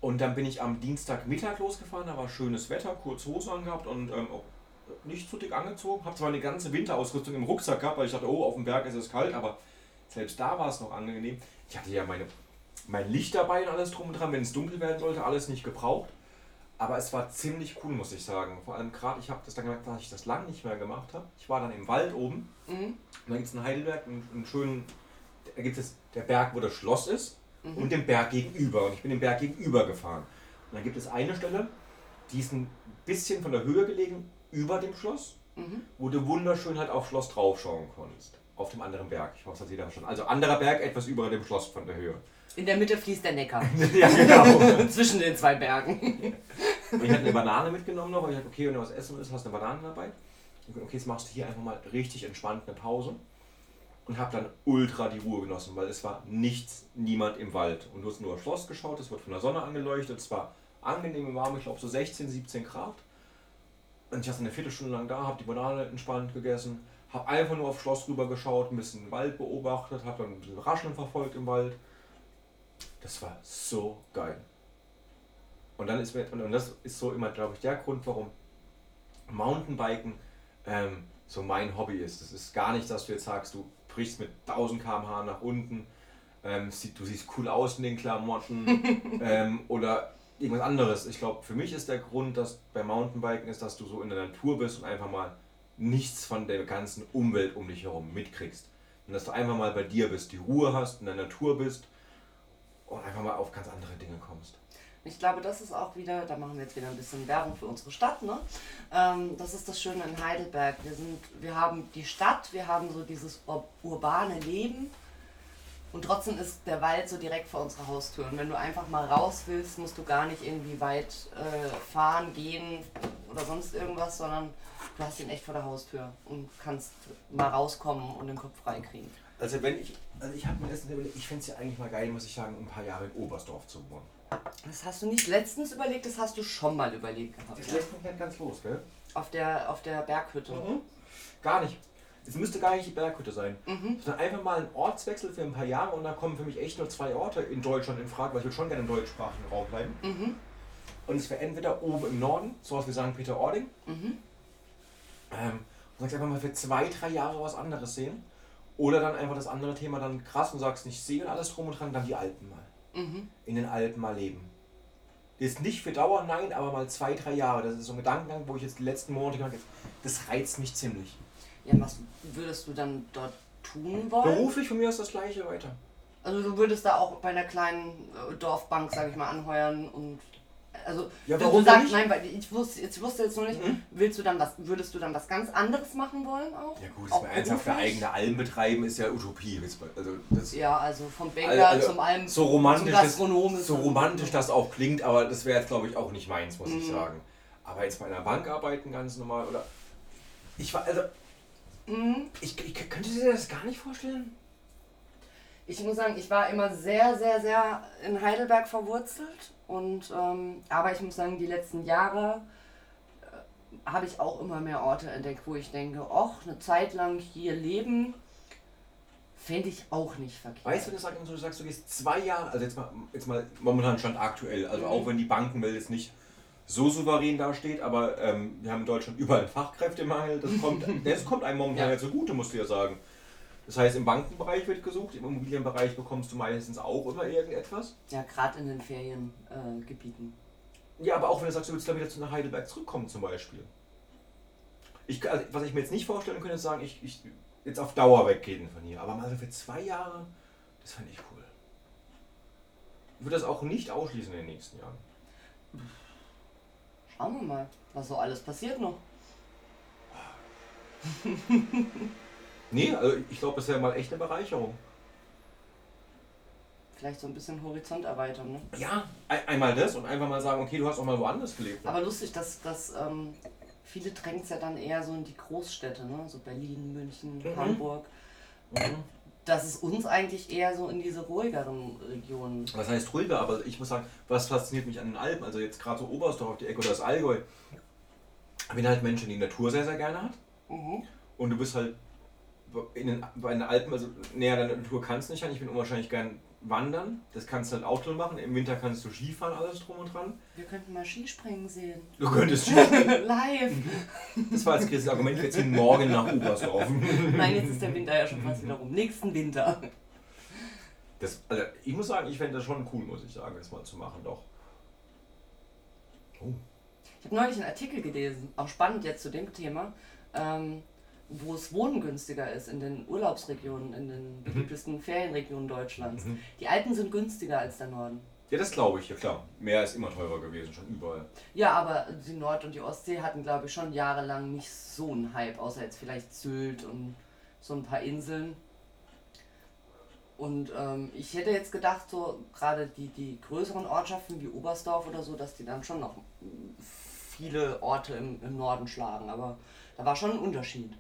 Speaker 1: und dann bin ich am Dienstagmittag losgefahren, da war schönes Wetter, kurz Hose angehabt und ähm, auch nicht zu dick angezogen. Habe zwar eine ganze Winterausrüstung im Rucksack gehabt, weil ich dachte, oh, auf dem Berg ist es kalt, aber selbst da war es noch angenehm. Ich hatte ja meine, mein Licht dabei und alles drum und dran, wenn es dunkel werden sollte, alles nicht gebraucht. Aber es war ziemlich cool, muss ich sagen. Vor allem gerade, ich habe das dann gemerkt, dass ich das lange nicht mehr gemacht habe. Ich war dann im Wald oben
Speaker 2: Mhm.
Speaker 1: und da gibt es in Heidelberg einen, einen schönen, da gibt es der Berg, wo das Schloss ist und den Berg gegenüber. Und ich bin den Berg gegenüber gefahren. Und dann gibt es eine Stelle, die ist ein bisschen von der Höhe gelegen, über dem Schloss,
Speaker 2: Mhm.
Speaker 1: wo du wunderschön halt auf Schloss draufschauen konntest. Auf dem anderen Berg. Ich hoffe, das hat jeder verstanden. Also anderer Berg, etwas über dem Schloss von der Höhe.
Speaker 2: In der Mitte fließt der Neckar. [LAUGHS]
Speaker 1: ja, genau. [LAUGHS]
Speaker 2: Zwischen den zwei Bergen.
Speaker 1: Und ich hatte eine Banane mitgenommen noch, weil ich dachte, okay, wenn du was essen willst, hast du eine Banane dabei. Und okay, jetzt machst du hier einfach mal richtig entspannt eine Pause. Und habe dann ultra die Ruhe genossen, weil es war nichts, niemand im Wald. Und du hast nur aufs Schloss geschaut, es wird von der Sonne angeleuchtet, es war angenehm warm, ich glaube so 16, 17 Grad. Und ich saß eine Viertelstunde lang da, habe die Banane entspannt gegessen, habe einfach nur aufs Schloss rüber geschaut, ein bisschen den Wald beobachtet, habe dann ein bisschen Rascheln verfolgt im Wald. Das war so geil. Und dann ist und das ist so immer, glaube ich, der Grund, warum Mountainbiken ähm, so mein Hobby ist. Das ist gar nicht, dass du jetzt sagst, du brichst mit 1000 km/h nach unten, ähm, du siehst cool aus in den Klamotten [LAUGHS] ähm, oder irgendwas anderes. Ich glaube, für mich ist der Grund, dass bei Mountainbiken ist, dass du so in der Natur bist und einfach mal nichts von der ganzen Umwelt um dich herum mitkriegst. Und dass du einfach mal bei dir bist, die Ruhe hast, in der Natur bist und einfach mal auf ganz andere Dinge kommst.
Speaker 2: Ich glaube, das ist auch wieder, da machen wir jetzt wieder ein bisschen Werbung für unsere Stadt, ne? Ähm, das ist das Schöne in Heidelberg. Wir, sind, wir haben die Stadt, wir haben so dieses ur urbane Leben und trotzdem ist der Wald so direkt vor unserer Haustür. Und wenn du einfach mal raus willst, musst du gar nicht irgendwie weit äh, fahren, gehen oder sonst irgendwas, sondern du hast ihn echt vor der Haustür und kannst mal rauskommen und den Kopf frei kriegen.
Speaker 1: Also wenn ich, also ich habe mir letztens überlegt, ich fände es ja eigentlich mal geil, muss ich sagen, ein paar Jahre in Oberstdorf zu wohnen.
Speaker 2: Das hast du nicht letztens überlegt, das hast du schon mal überlegt gehabt.
Speaker 1: Das lässt mich nicht ganz los, gell?
Speaker 2: Auf der, auf der Berghütte.
Speaker 1: Gar nicht. Es müsste gar nicht die Berghütte sein.
Speaker 2: Mhm.
Speaker 1: Sondern einfach mal ein Ortswechsel für ein paar Jahre und da kommen für mich echt nur zwei Orte in Deutschland in Frage, weil ich würde schon gerne im deutschsprachigen Raum bleiben.
Speaker 2: Mhm.
Speaker 1: Und es wäre entweder oben im Norden, sowas wie St. Peter-Ording,
Speaker 2: Mhm.
Speaker 1: ähm, und sagst einfach mal für zwei, drei Jahre was anderes sehen. Oder dann einfach das andere Thema dann krass und sagst nicht sehen alles drum und dran, dann die Alpen mal.
Speaker 2: Mhm.
Speaker 1: in den Alpen mal leben. Ist nicht für Dauer, nein, aber mal zwei, drei Jahre. Das ist so ein Gedankengang, wo ich jetzt die letzten Monate gedacht habe, das reizt mich ziemlich.
Speaker 2: Ja, was würdest du dann dort tun wollen?
Speaker 1: Beruflich von mir ist das gleiche weiter.
Speaker 2: Also du würdest da auch bei einer kleinen äh, Dorfbank, sag ich mal, anheuern und also
Speaker 1: Ja, warum
Speaker 2: du sagst,
Speaker 1: nicht?
Speaker 2: nein, weil ich wusste, ich wusste jetzt nur nicht,
Speaker 1: Mhm.
Speaker 2: willst du dann was, würdest du dann was ganz anderes machen wollen auch?
Speaker 1: Ja gut,
Speaker 2: Auch
Speaker 1: das ernsthaft für
Speaker 2: beruflich?
Speaker 1: eigene Alm betreiben ist ja Utopie. Also das,
Speaker 2: Ja, also vom Bäcker
Speaker 1: Also- also
Speaker 2: zum Alm
Speaker 1: so
Speaker 2: zum
Speaker 1: romantisch, das,
Speaker 2: Gastronom ist
Speaker 1: so romantisch das auch klingt, aber das wäre jetzt glaube ich auch nicht meins, muss ich
Speaker 2: Mhm.
Speaker 1: sagen. Aber jetzt bei einer Bank arbeiten ganz normal oder ich war also
Speaker 2: Mhm.
Speaker 1: ich, ich könnte dir das gar nicht vorstellen.
Speaker 2: Ich muss sagen, ich war immer sehr, sehr, sehr in Heidelberg verwurzelt. Und, ähm, aber ich muss sagen, die letzten Jahre äh, habe ich auch immer mehr Orte entdeckt, wo ich denke, ach, eine Zeit lang hier leben, fände ich auch nicht verkehrt.
Speaker 1: Weißt du, das sagst, du sagst, du gehst zwei Jahre, also jetzt mal, jetzt mal momentan Stand aktuell, also
Speaker 2: Mhm.
Speaker 1: auch wenn die Bankenwelt jetzt nicht so souverän dasteht, aber ähm, wir haben in Deutschland überall Fachkräftemangel, das kommt, [LAUGHS] das kommt einem momentan
Speaker 2: Ja.
Speaker 1: ja zugute, musst du ja sagen. Das heißt, im Bankenbereich wird gesucht, im Immobilienbereich bekommst du meistens auch immer irgendetwas.
Speaker 2: Ja, gerade in den Feriengebieten. Äh.
Speaker 1: Ja, aber auch wenn du sagst, du willst da wieder zu nach Heidelberg zurückkommen zum Beispiel. Ich, also, was ich mir jetzt nicht vorstellen könnte, ist sagen, ich, ich jetzt auf Dauer weggehen von hier. Aber mal so für zwei Jahre, das fände ich cool. Ich würde das auch nicht ausschließen in den nächsten Jahren.
Speaker 2: Schauen wir mal, was so alles passiert noch. [LAUGHS]
Speaker 1: Nee, also ich glaube, das wäre mal echt eine Bereicherung.
Speaker 2: Vielleicht so ein bisschen Horizont erweitern. Ne?
Speaker 1: Ja, ein, einmal das und einfach mal sagen, okay, du hast auch mal woanders gelebt.
Speaker 2: Aber lustig, dass, dass ähm, viele drängt es ja dann eher so in die Großstädte, ne? so Berlin, München,
Speaker 1: Mhm.
Speaker 2: Hamburg.
Speaker 1: Mhm.
Speaker 2: dass es uns eigentlich eher so in diese ruhigeren Regionen.
Speaker 1: Was heißt ruhiger, aber ich muss sagen, was fasziniert mich an den Alpen, also jetzt gerade so Oberstdorf auf die Ecke oder das Allgäu, wenn halt Menschen die Natur sehr, sehr gerne hat
Speaker 2: Mhm.
Speaker 1: und du bist halt in den, bei den Alpen, also näher an der Natur kannst du nicht, ich bin unwahrscheinlich gern wandern. Das kannst du halt Outdoor machen. Im Winter kannst du Skifahren, alles drum und dran.
Speaker 2: Wir könnten mal Skispringen sehen.
Speaker 1: Du könntest Skispringen. [LAUGHS]
Speaker 2: Live.
Speaker 1: Das war als Chris Argument, wir ziehen morgen nach Oberstdorf. [LAUGHS]
Speaker 2: Nein, jetzt ist der Winter ja schon fast wieder rum. Nächsten Winter.
Speaker 1: Das, also ich muss sagen, ich fände das schon cool, muss ich sagen, das mal zu machen, doch.
Speaker 2: Oh. Ich habe neulich einen Artikel gelesen, auch spannend jetzt zu dem Thema, ähm, wo es Wohnen günstiger ist in den Urlaubsregionen, in den mhm. beliebtesten mhm. Ferienregionen Deutschlands. Mhm. Die Alpen sind günstiger als der Norden.
Speaker 1: Ja, das glaube ich, ja klar. Meer ist immer teurer gewesen, schon überall.
Speaker 2: Ja, aber die Nord- und die Ostsee hatten, glaube ich, schon jahrelang nicht so einen Hype, außer jetzt vielleicht Sylt und so ein paar Inseln. Und ähm, ich hätte jetzt gedacht, so gerade die, die größeren Ortschaften wie Oberstdorf oder so, dass die dann schon noch viele Orte im, im Norden schlagen. Aber da war schon ein Unterschied.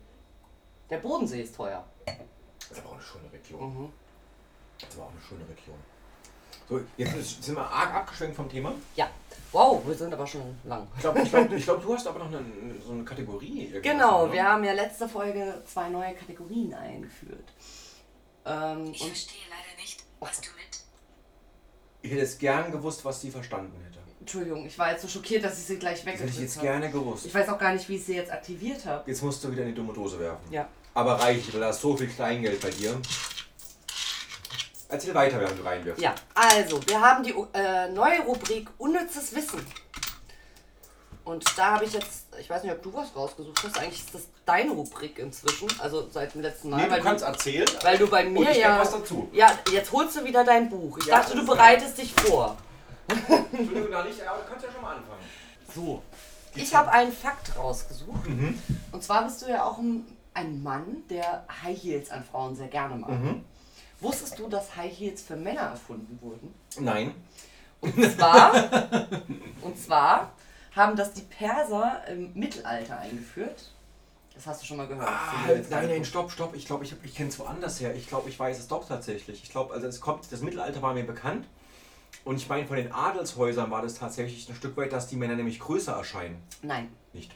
Speaker 2: Der Bodensee ist teuer.
Speaker 1: Das ist aber auch eine schöne Region. Mhm. Das war auch eine schöne Region. So, jetzt sind wir arg abgeschwenkt vom Thema.
Speaker 2: Ja. Wow, wir sind aber schon lang.
Speaker 1: Ich glaube, ich glaub, ich glaub, du hast aber noch eine, so eine Kategorie.
Speaker 2: Genau, ne? wir haben ja letzte Folge zwei neue Kategorien eingeführt. Ähm, ich verstehe leider nicht, was du mit.
Speaker 1: Ich hätte es gern gewusst, was sie verstanden hätte.
Speaker 2: Entschuldigung, ich war jetzt so schockiert, dass ich sie gleich weggedrückt
Speaker 1: habe. Hätte ich jetzt gerne gewusst.
Speaker 2: Ich weiß auch gar nicht, wie ich sie jetzt aktiviert habe.
Speaker 1: Jetzt musst du wieder in die dumme Dose werfen.
Speaker 2: Ja.
Speaker 1: Aber reicht, weil da ist so viel Kleingeld bei dir. Erzähl weiter, während du reinwirfst.
Speaker 2: Ja, also, wir haben die äh, neue Rubrik Unnützes Wissen. Und da habe ich jetzt, ich weiß nicht, ob du was rausgesucht hast, eigentlich ist das deine Rubrik inzwischen, also seit dem letzten Mal.
Speaker 1: Nee, du kannst du, erzählen.
Speaker 2: Weil du bei mir ja.
Speaker 1: Was dazu.
Speaker 2: Ja, jetzt holst du wieder dein Buch. Ich ja, dachte, du bereitest dich vor.
Speaker 1: Entschuldigung, da nicht, aber du kannst ja schon mal anfangen.
Speaker 2: So. Ich habe einen Fakt rausgesucht. Mhm. Und zwar bist du ja auch ein, ein, Mann, der High Heels an Frauen sehr gerne mag. Mhm. Wusstest du, dass High Heels für Männer erfunden wurden?
Speaker 1: Nein.
Speaker 2: Und zwar, und zwar haben das die Perser im Mittelalter eingeführt. Das hast du schon mal gehört.
Speaker 1: Ah, nein, nein, stopp, stopp. Ich glaube, ich, ich kenne es woanders her. Ich glaube, ich weiß es doch tatsächlich. Ich glaube, also es kommt, das Mittelalter war mir bekannt. Und ich meine, von den Adelshäusern war das tatsächlich ein Stück weit, dass die Männer nämlich größer erscheinen.
Speaker 2: Nein.
Speaker 1: Nicht.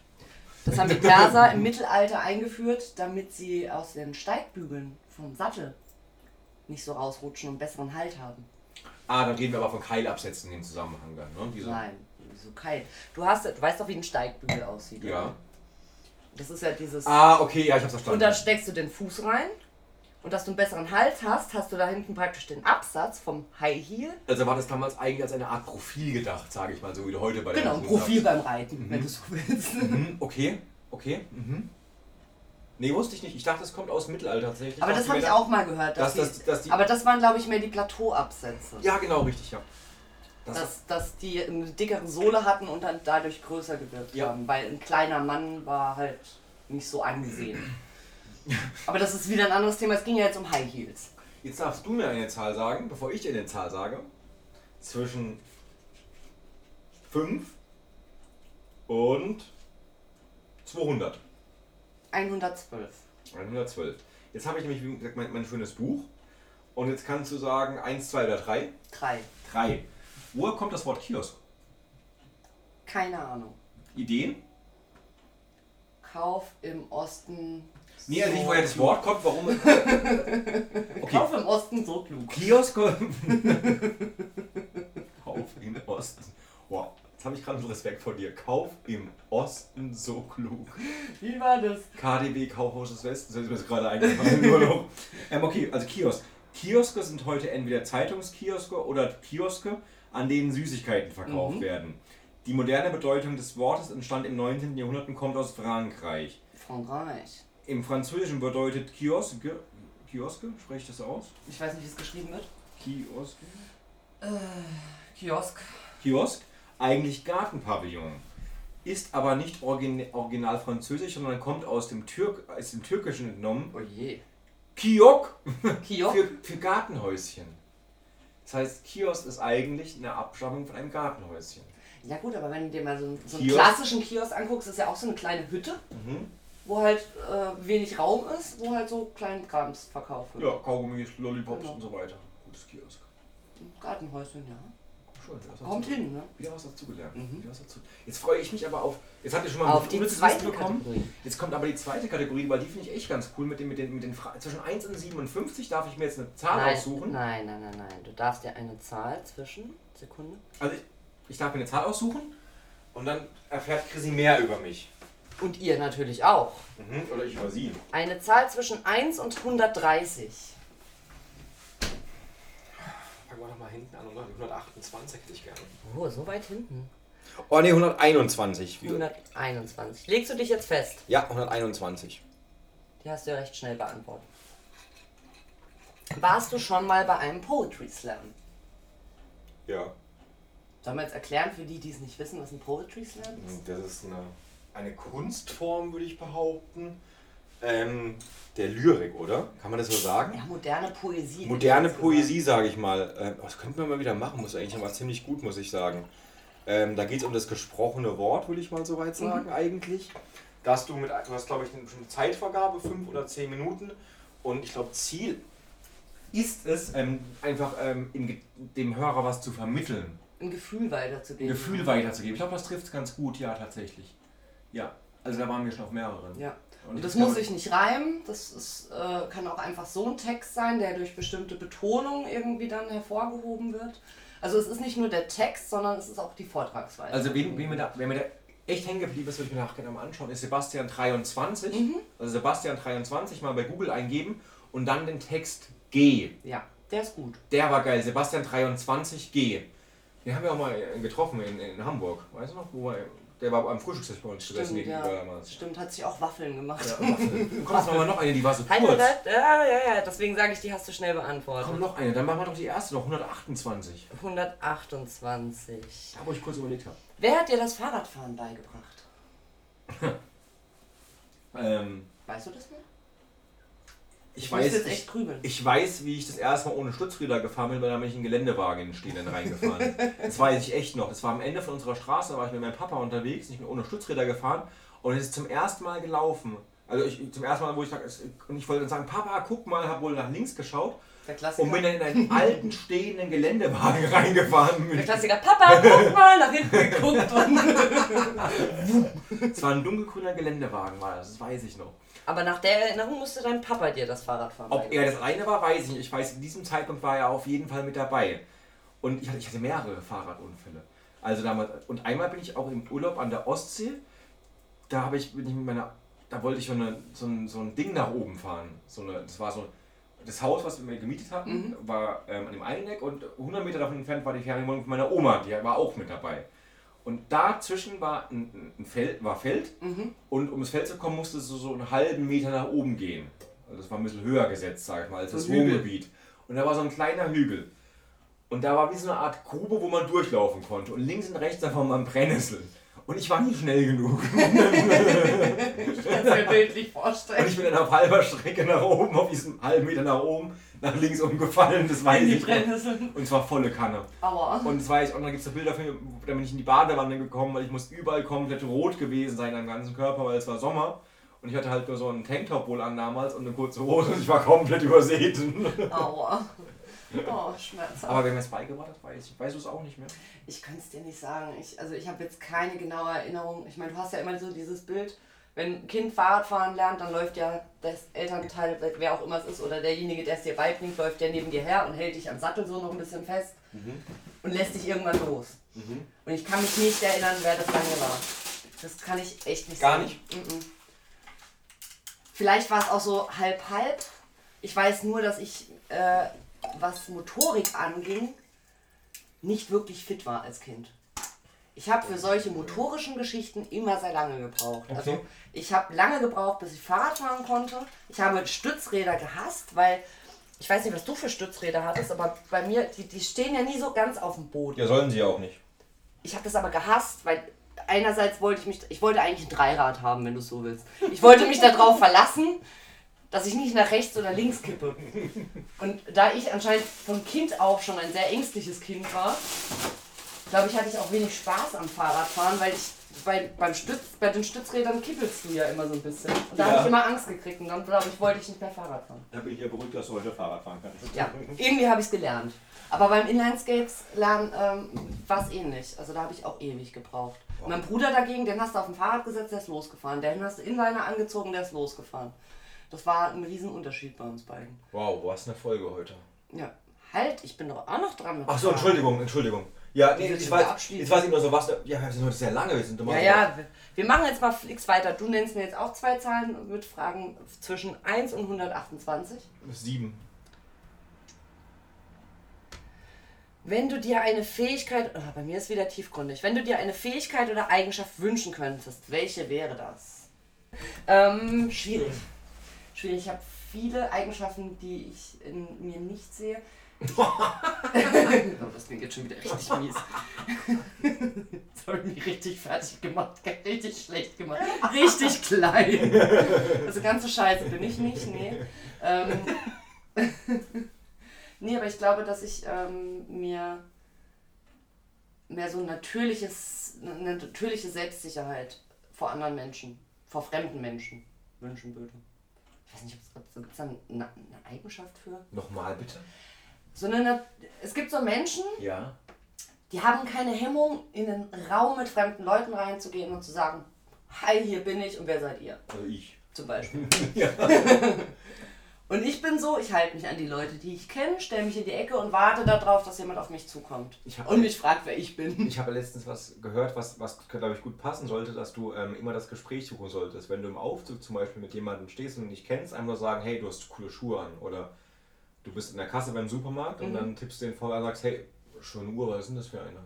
Speaker 2: Das haben die Perser im Mittelalter eingeführt, damit sie aus den Steigbügeln vom Sattel nicht so rausrutschen und besseren Halt haben.
Speaker 1: Ah, dann reden wir aber von Keilabsätzen in dem Zusammenhang dann, ne?
Speaker 2: Diese Nein, so Keil. Du, hast, du weißt doch, wie ein Steigbügel aussieht.
Speaker 1: Ja.
Speaker 2: Oder? Das ist ja dieses.
Speaker 1: Ah, okay, ja, ich hab's verstanden.
Speaker 2: Und da steckst du den Fuß rein. Und dass du einen besseren Hals hast, hast du da hinten praktisch den Absatz vom High Heel.
Speaker 1: Also war das damals eigentlich als eine Art Profil gedacht, sage ich mal, so wie du heute bei
Speaker 2: der Genau, ein Profil sagst. beim Reiten, mhm. wenn du so willst.
Speaker 1: Mhm. Okay, okay. [LAUGHS] Mhm. Nee, wusste ich nicht. Ich dachte, es kommt aus dem Mittelalter tatsächlich.
Speaker 2: Aber das habe ich auch mal gehört. Dass dass, die, dass die, aber das waren, glaube ich, mehr die Plateauabsätze.
Speaker 1: Ja, genau, richtig, ja.
Speaker 2: Das dass, dass die eine dickere Sohle hatten und dann dadurch größer gewirkt ja. haben. Weil ein kleiner Mann war halt nicht so angesehen. [CLEARS THROAT] aber das ist wieder ein anderes Thema. Es ging ja jetzt um High Heels.
Speaker 1: Jetzt darfst du mir eine Zahl sagen, bevor ich dir eine Zahl sage. Zwischen 5 und 200.
Speaker 2: 112.
Speaker 1: 112. Jetzt habe ich nämlich, wie gesagt, mein, mein schönes Buch. Und jetzt kannst du sagen 1, 2 oder 3?
Speaker 2: 3.
Speaker 1: 3. Woher kommt das Wort Kiosk?
Speaker 2: Keine Ahnung.
Speaker 1: Ideen?
Speaker 2: Kauf im Osten.
Speaker 1: Nee, also nicht, woher das Wort kommt, warum. [LAUGHS]
Speaker 2: okay. Kauf im Osten so klug.
Speaker 1: Kiosk. [LAUGHS] Kauf im Osten. Wow, jetzt habe ich gerade Respekt vor dir. Kauf im Osten so klug.
Speaker 2: Wie war das?
Speaker 1: KDW Kaufhaus des Westens, das ist mir gerade eingefallen. ähm, okay, also Kiosk. Kioske sind heute entweder Zeitungskioske oder Kioske, an denen Süßigkeiten verkauft mhm. werden. Die moderne Bedeutung des Wortes entstand im 19. Jahrhundert und kommt aus Frankreich.
Speaker 2: Frankreich.
Speaker 1: Im Französischen bedeutet Kioske. Kioske, spreche ich das aus?
Speaker 2: Ich weiß nicht, wie es geschrieben wird.
Speaker 1: Kioske?
Speaker 2: Äh, Kiosk.
Speaker 1: Kiosk, eigentlich Gartenpavillon. Ist aber nicht original französisch, sondern kommt aus dem, Türk, aus dem Türkischen entnommen.
Speaker 2: Oh je.
Speaker 1: Kiok. [LAUGHS]
Speaker 2: Kiok?
Speaker 1: für, für Gartenhäuschen. Das heißt, Kiosk ist eigentlich eine Abstammung von einem Gartenhäuschen.
Speaker 2: Ja gut, aber wenn du dir mal so, so einen klassischen Kiosk anguckst, ist ja auch so eine kleine Hütte, mhm. Wo halt äh, wenig Raum ist, wo halt so kleinen Krams verkauft wird.
Speaker 1: Ja, Kaugummis, Lollipops genau. und so weiter. Gutes Kiosk.
Speaker 2: Gartenhäuschen, ja.
Speaker 1: Schön,
Speaker 2: Kommt
Speaker 1: dazu-
Speaker 2: hin, ne?
Speaker 1: Wieder was dazugelernt.
Speaker 2: Mhm.
Speaker 1: Wieder was dazu. Jetzt freue ich mich aber auf. Jetzt habt ihr schon mal
Speaker 2: Auf die zweite
Speaker 1: Wissen
Speaker 2: Kategorie.
Speaker 1: Jetzt kommt aber die zweite Kategorie, weil die finde ich echt ganz cool. Mit den, mit den, mit den Fra zwischen 1 und 57 darf ich mir jetzt eine Zahl
Speaker 2: Nein,
Speaker 1: aussuchen.
Speaker 2: nein, nein, nein, nein. Du darfst dir eine Zahl zwischen. Sekunde.
Speaker 1: Also ich, ich darf mir eine Zahl aussuchen und dann erfährt Chrissy mehr über mich.
Speaker 2: Und ihr natürlich auch.
Speaker 1: Mhm. Oder ich über sie.
Speaker 2: Eine Zahl zwischen 1 und 130.
Speaker 1: Fangen wir doch mal hinten an. 128 hätte ich gerne.
Speaker 2: Oh, so weit hinten.
Speaker 1: Oh ne, 121. Wie-
Speaker 2: 121. Legst du dich jetzt fest?
Speaker 1: Ja, 121.
Speaker 2: Die hast du ja recht schnell beantwortet. Warst du schon mal bei einem Poetry Slam?
Speaker 1: Ja.
Speaker 2: Sollen wir jetzt erklären für die, die es nicht wissen, was ein Poetry Slam ist?
Speaker 1: Das ist eine, eine Kunstform, würde ich behaupten. Ähm, der Lyrik, oder? Kann man das so sagen?
Speaker 2: Ja, moderne Poesie.
Speaker 1: Moderne Poesie, sage ich mal. Ähm, das könnte man mal wieder machen, muss eigentlich aber ziemlich gut, muss ich sagen. Ähm, da geht es um das gesprochene Wort, würde ich mal so weit sagen, eigentlich. Dass du mit, du hast, glaube ich, eine bestimmte Zeitvergabe, fünf oder zehn Minuten. Und ich glaube, Ziel ist es, ähm, einfach ähm, ge- dem Hörer was zu vermitteln.
Speaker 2: Ein Gefühl weiterzugeben.
Speaker 1: Ein Gefühl weiterzugeben. Ich glaube, das trifft es ganz gut, ja, tatsächlich. Ja, also da waren wir schon auf mehreren.
Speaker 2: Ja.
Speaker 1: Und
Speaker 2: Und das
Speaker 1: ich
Speaker 2: muss sich nicht reimen, das ist, äh, kann auch einfach so ein Text sein, der durch bestimmte Betonung irgendwie dann hervorgehoben wird. Also es ist nicht nur der Text, sondern es ist auch die Vortragsweise.
Speaker 1: Also wen, wen mir da, wer mir da echt hängen geblieben ist, würde ich mir nachher gerne mal anschauen, ist Sebastian 23.
Speaker 2: Mhm.
Speaker 1: Also Sebastian 23 mal bei Google eingeben und dann den Text G.
Speaker 2: ja, der ist gut.
Speaker 1: Der war geil, Sebastian 23 G. Den haben wir auch mal getroffen in, in Hamburg, weißt du noch? Wo wir, der war am Frühstückstisch bei uns gesessen
Speaker 2: ja.
Speaker 1: damals.
Speaker 2: Stimmt, hat sich auch Waffeln gemacht.
Speaker 1: Ja, Waffel. [LAUGHS] Komm, jetzt machen wir noch eine, die war so kurz.
Speaker 2: halt, ja, ja, ja, deswegen sage ich, die hast du schnell beantwortet.
Speaker 1: Komm, noch eine, dann machen wir doch die erste noch, 128.
Speaker 2: 128.
Speaker 1: Da, wo ich kurz überlegt habe.
Speaker 2: Wer hat dir das Fahrradfahren beigebracht? [LAUGHS]
Speaker 1: Ähm,
Speaker 2: Weißt du das noch?
Speaker 1: Ich,
Speaker 2: muss
Speaker 1: weiß, ich. Ich weiß, wie ich das erste Mal ohne Stützräder gefahren bin, weil da bin ich in einen Geländewagen in den Stehenden reingefahren. [LAUGHS] das weiß ich echt noch. Das war am Ende von unserer Straße, da war ich mit meinem Papa unterwegs, ich bin ohne Stützräder gefahren und es ist zum ersten Mal gelaufen. Also ich, zum ersten Mal, wo ich sag, und ich wollte dann sagen, Papa, guck mal, habe wohl nach links geschaut und bin dann in einen alten stehenden Geländewagen [LAUGHS] reingefahren.
Speaker 2: der Klassiker, Papa, guck mal, nach hinten geguckt. [LAUGHS]
Speaker 1: Es war ein dunkelgrüner Geländewagen, war das, das weiß ich noch.
Speaker 2: Aber nach der Erinnerung musste dein Papa dir das Fahrradfahren
Speaker 1: Ob
Speaker 2: beigebracht
Speaker 1: er das alleine war, weiß ich nicht. Ich weiß, in diesem Zeitpunkt war er auf jeden Fall mit dabei. Und ich hatte, ich hatte mehrere Fahrradunfälle. Also damals, und einmal bin ich auch im Urlaub an der Ostsee. Da habe ich, bin ich mit meiner, da wollte ich so, eine, so, ein, so ein Ding nach oben fahren. So eine, das war so, das Haus, was wir gemietet hatten, war ähm, an dem einen Eck und 100 Meter davon entfernt war die Ferienwohnung von meiner Oma, die war auch mit dabei. Und dazwischen war ein, ein Feld, war Feld
Speaker 2: Mhm.
Speaker 1: und um das Feld zu kommen, musste es so, so einen halben Meter nach oben gehen. Also das war ein bisschen höher gesetzt, sag ich mal, als das
Speaker 2: ein.
Speaker 1: Wohngebiet. Und da war so ein kleiner Hügel. Und da war wie so eine Art Grube, wo man durchlaufen konnte. Und links und rechts davon waren Brennnesseln. Und ich war nie schnell genug. [LAUGHS]
Speaker 2: Ich kann es mir bildlich [LAUGHS]
Speaker 1: Und
Speaker 2: vorstellen.
Speaker 1: ich bin dann auf halber Strecke nach oben, auf diesem halben Meter nach oben, nach links umgefallen. Das weiß
Speaker 2: In die
Speaker 1: ich noch.
Speaker 2: Brennnesseln.
Speaker 1: Und zwar volle Kanne.
Speaker 2: Aua.
Speaker 1: Und das weiß ich auch, da gibt es so Bilder von mir, da bin ich in die Badewanne gekommen, weil ich muss überall komplett rot gewesen sein am ganzen Körper, weil es war Sommer. Und ich hatte halt nur so einen Tanktop wohl an damals und eine kurze Hose und ich war komplett übersät.
Speaker 2: Aua. [LAUGHS] Oh, schmerzhaft.
Speaker 1: Aber wer mir es beigebracht hat, weiß ich. Weißt du es auch nicht mehr?
Speaker 2: Ich kann es dir nicht sagen. Ich, also ich habe jetzt keine genaue Erinnerung. Ich meine, du hast ja immer so dieses Bild, wenn ein Kind Fahrradfahren lernt, dann läuft ja das Elternteil, wer auch immer es ist, oder derjenige, der es dir beibringt, läuft ja neben dir her und hält dich am Sattel so noch ein bisschen fest und lässt dich irgendwann los. Und ich kann mich nicht erinnern, wer das lange war. Das kann ich echt nicht
Speaker 1: Gar
Speaker 2: sagen.
Speaker 1: nicht?
Speaker 2: Mhm. Vielleicht war es auch so halb-halb. Ich weiß nur, dass ich, äh, was Motorik anging, nicht wirklich fit war als Kind. Ich habe für solche motorischen Geschichten immer sehr lange gebraucht. Also
Speaker 1: Okay.
Speaker 2: ich habe lange gebraucht, bis ich Fahrrad fahren konnte. Ich habe Stützräder gehasst, weil ich weiß nicht, was du für Stützräder hattest, aber bei mir, die, die stehen ja nie so ganz auf dem Boden.
Speaker 1: Ja, sollen sie auch nicht.
Speaker 2: Ich habe das aber gehasst, weil einerseits wollte ich mich, ich wollte eigentlich ein Dreirad haben, wenn du es so willst. Ich wollte mich darauf verlassen, dass ich nicht nach rechts oder links kippe. Und da ich anscheinend von Kind auf schon ein sehr ängstliches Kind war, glaube ich, hatte ich auch wenig Spaß am Fahrradfahren, weil ich bei, beim Stütz, bei den Stützrädern kippelst du ja immer so ein bisschen. Und da
Speaker 1: Ja.
Speaker 2: habe ich immer Angst gekriegt und dann glaube ich, wollte ich nicht mehr Fahrrad fahren.
Speaker 1: Da bin ich ja beruhigt, dass du heute Fahrrad fahren kannst.
Speaker 2: Ja, irgendwie habe ich es gelernt. Aber beim Inlineskates lernen ähm, war es ähnlich. Also da habe ich auch ewig gebraucht.
Speaker 1: Wow.
Speaker 2: Mein Bruder dagegen, den hast du auf dem Fahrrad gesetzt, der ist losgefahren. Den hast du Inliner angezogen, der ist losgefahren. Das war ein Riesenunterschied bei uns beiden.
Speaker 1: Wow, du eine Folge heute?
Speaker 2: Ja, halt, ich bin doch auch noch dran mit
Speaker 1: Ach so. Entschuldigung, Entschuldigung. Ja, nee, ich weiß,
Speaker 2: da abschließen?
Speaker 1: jetzt weiß ich nur so was. Ja, wir sind heute sehr lange, wir sind immer
Speaker 2: Ja, ja, wir- wir machen jetzt mal fix weiter. Du nennst mir jetzt auch zwei Zahlen mit Fragen zwischen 1 und 128.
Speaker 1: Sieben.
Speaker 2: Wenn du dir eine Fähigkeit, ah, bei mir ist wieder tiefgründig, wenn du dir eine Fähigkeit oder Eigenschaft wünschen könntest, welche wäre das? Ähm, schwierig. Schwierig. Ich habe viele Eigenschaften, die ich in mir nicht sehe. Das [LAUGHS] klingt jetzt schon wieder richtig mies. [LAUGHS] Das habe ich mich richtig fertig gemacht, [LAUGHS] richtig schlecht gemacht, richtig klein. Also ganz so scheiße bin ich nicht, nee. Ähm, Nee, aber ich glaube, dass ich ähm, mir mehr so ein natürliches, eine natürliche Selbstsicherheit vor anderen Menschen, vor fremden Menschen wünschen würde. Ich weiß nicht, ob es gibt da eine, eine Eigenschaft für.
Speaker 1: Nochmal bitte.
Speaker 2: So eine, Nat- es gibt so Menschen,
Speaker 1: Ja.
Speaker 2: die haben keine Hemmung, in einen Raum mit fremden Leuten reinzugehen und zu sagen, hi, hier bin ich und wer seid ihr?
Speaker 1: Also ich.
Speaker 2: Zum Beispiel. [LAUGHS] [LAUGHS] Und ich bin so, ich halte mich an die Leute, die ich kenne, stelle mich in die Ecke und warte darauf, dass jemand auf mich zukommt. Und mich fragt, wer ich bin.
Speaker 1: Ich habe letztens was gehört, was, was glaube ich, gut passen sollte, dass du ähm, immer das Gespräch suchen solltest. Wenn du im Aufzug zum Beispiel mit jemandem stehst und nicht kennst, einfach sagen, hey, du hast coole Schuhe an. Oder du bist in der Kasse beim Supermarkt und
Speaker 2: Mhm.
Speaker 1: dann tippst du den vor und sagst, hey, schöne Uhr, was ist denn das für eine?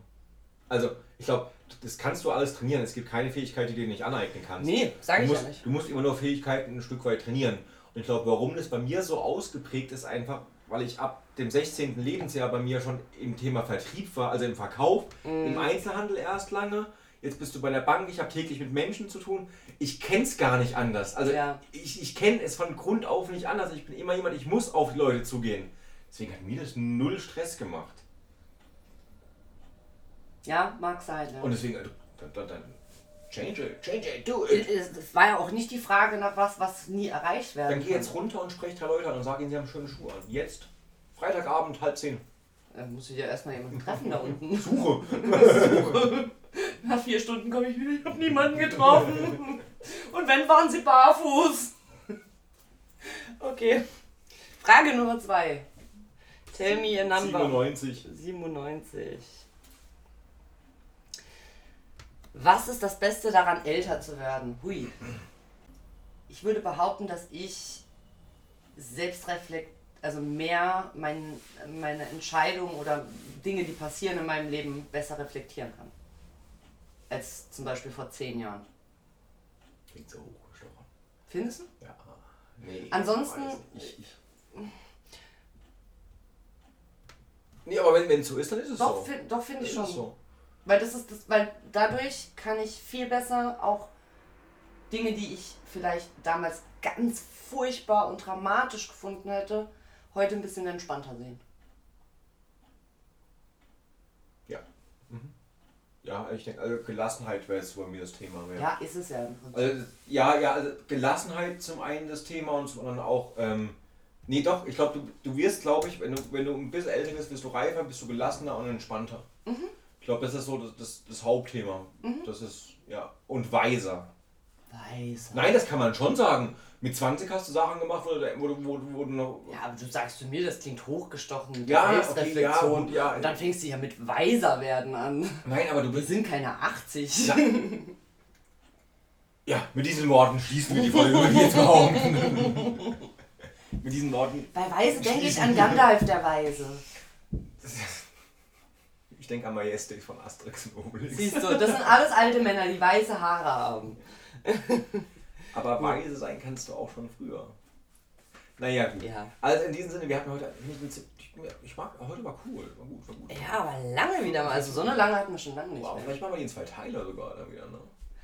Speaker 1: Also, ich glaube, das kannst du alles trainieren. Es gibt keine Fähigkeit, die du dir nicht aneignen kannst.
Speaker 2: Nee, sag ich
Speaker 1: musst,
Speaker 2: ja nicht.
Speaker 1: Du musst immer nur Fähigkeiten ein Stück weit trainieren. Und ich glaube, warum das bei mir so ausgeprägt ist, einfach, weil ich ab dem 16. Lebensjahr bei mir schon im Thema Vertrieb war, also im Verkauf,
Speaker 2: Mhm.
Speaker 1: im Einzelhandel erst lange. Jetzt bist du bei der Bank, ich habe täglich mit Menschen zu tun. Ich kenne es gar nicht anders. Also
Speaker 2: Ja.
Speaker 1: ich, ich kenne es von Grund auf nicht anders. Ich bin immer jemand, ich muss auf die Leute zugehen. Deswegen hat mir das null Stress gemacht.
Speaker 2: Ja, mag sein. Ja.
Speaker 1: Und deswegen, also, dann, dann, dann change it, change it, do it.
Speaker 2: es es war ja auch nicht die Frage nach was, was nie erreicht werden
Speaker 1: Dann geh
Speaker 2: kann.
Speaker 1: jetzt runter und sprech drei Leute an und sag ihnen, sie haben schöne Schuhe an. Jetzt. Freitagabend, halb zehn.
Speaker 2: Da muss ich ja erstmal jemanden treffen da unten.
Speaker 1: Suche. [LAUGHS] [LAUGHS]
Speaker 2: Nach vier Stunden komme ich wieder, ich habe niemanden getroffen. Und wenn, waren sie barfuß. Okay. Frage Nummer zwei. Tell me a number.
Speaker 1: 97.
Speaker 2: 97. Was ist das Beste daran, älter zu werden? Hui. Ich würde behaupten, dass ich selbstreflekt, also mehr mein, meine Entscheidungen oder Dinge, die passieren in meinem Leben, besser reflektieren kann. Als zum Beispiel vor zehn Jahren.
Speaker 1: Klingt so hochgestochen.
Speaker 2: Findest du?
Speaker 1: Ja. Nee.
Speaker 2: Ansonsten-.
Speaker 1: Ich, ich. Nee, aber wenn es so ist, dann ist es
Speaker 2: Doch,
Speaker 1: so.
Speaker 2: fin- doch finde ich schon.
Speaker 1: so.
Speaker 2: Weil das ist das, weil dadurch kann ich viel besser auch Dinge, die ich vielleicht damals ganz furchtbar und dramatisch gefunden hätte, heute ein bisschen entspannter sehen.
Speaker 1: Ja. Mhm. Ja, ich denke, also Gelassenheit wäre jetzt bei mir das Thema. Mehr.
Speaker 2: Ja, ist es ja im Prinzip.
Speaker 1: Also, ja, ja, also Gelassenheit zum einen das Thema und zum anderen auch, ähm, nee doch, ich glaube, du, du wirst, glaube ich, wenn du, wenn du ein bisschen älter bist, wirst du reifer, bist du gelassener und entspannter. Ich glaube, das ist so das, das, das Hauptthema. Das ist, ja, und weiser.
Speaker 2: Weiß.
Speaker 1: Nein, das kann man schon sagen. Mit 20 hast du Sachen gemacht, wo du, wo, wo, wo du noch...
Speaker 2: Ja, aber du sagst zu mir, das klingt hochgestochen
Speaker 1: Ja, okay, ja, ja.
Speaker 2: Und dann fängst du ja mit weiser werden an.
Speaker 1: Nein, aber du
Speaker 2: Wir
Speaker 1: bist...
Speaker 2: sind keine 80.
Speaker 1: Ja. [LAUGHS] Ja, mit diesen Worten schließen wir die Folge, würde ich jetzt behaupten. [LAUGHS] mit diesen Worten
Speaker 2: Bei Weise denke ich an Gandalf der Weise. [LAUGHS]
Speaker 1: Ich denke an Majestic von Asterix und Obelix.
Speaker 2: Siehst du, das sind alles alte Männer, die weiße Haare haben.
Speaker 1: Aber weise sein kannst du auch schon früher. Naja, gut.
Speaker 2: Ja.
Speaker 1: Also in diesem Sinne, wir hatten heute ich mag, heute war cool, war gut, war gut.
Speaker 2: Ja, aber lange wieder mal. Also so eine lange hatten wir schon lange nicht
Speaker 1: Wow,
Speaker 2: mehr.
Speaker 1: vielleicht machen wir die in zwei Teile sogar dann wieder, ne?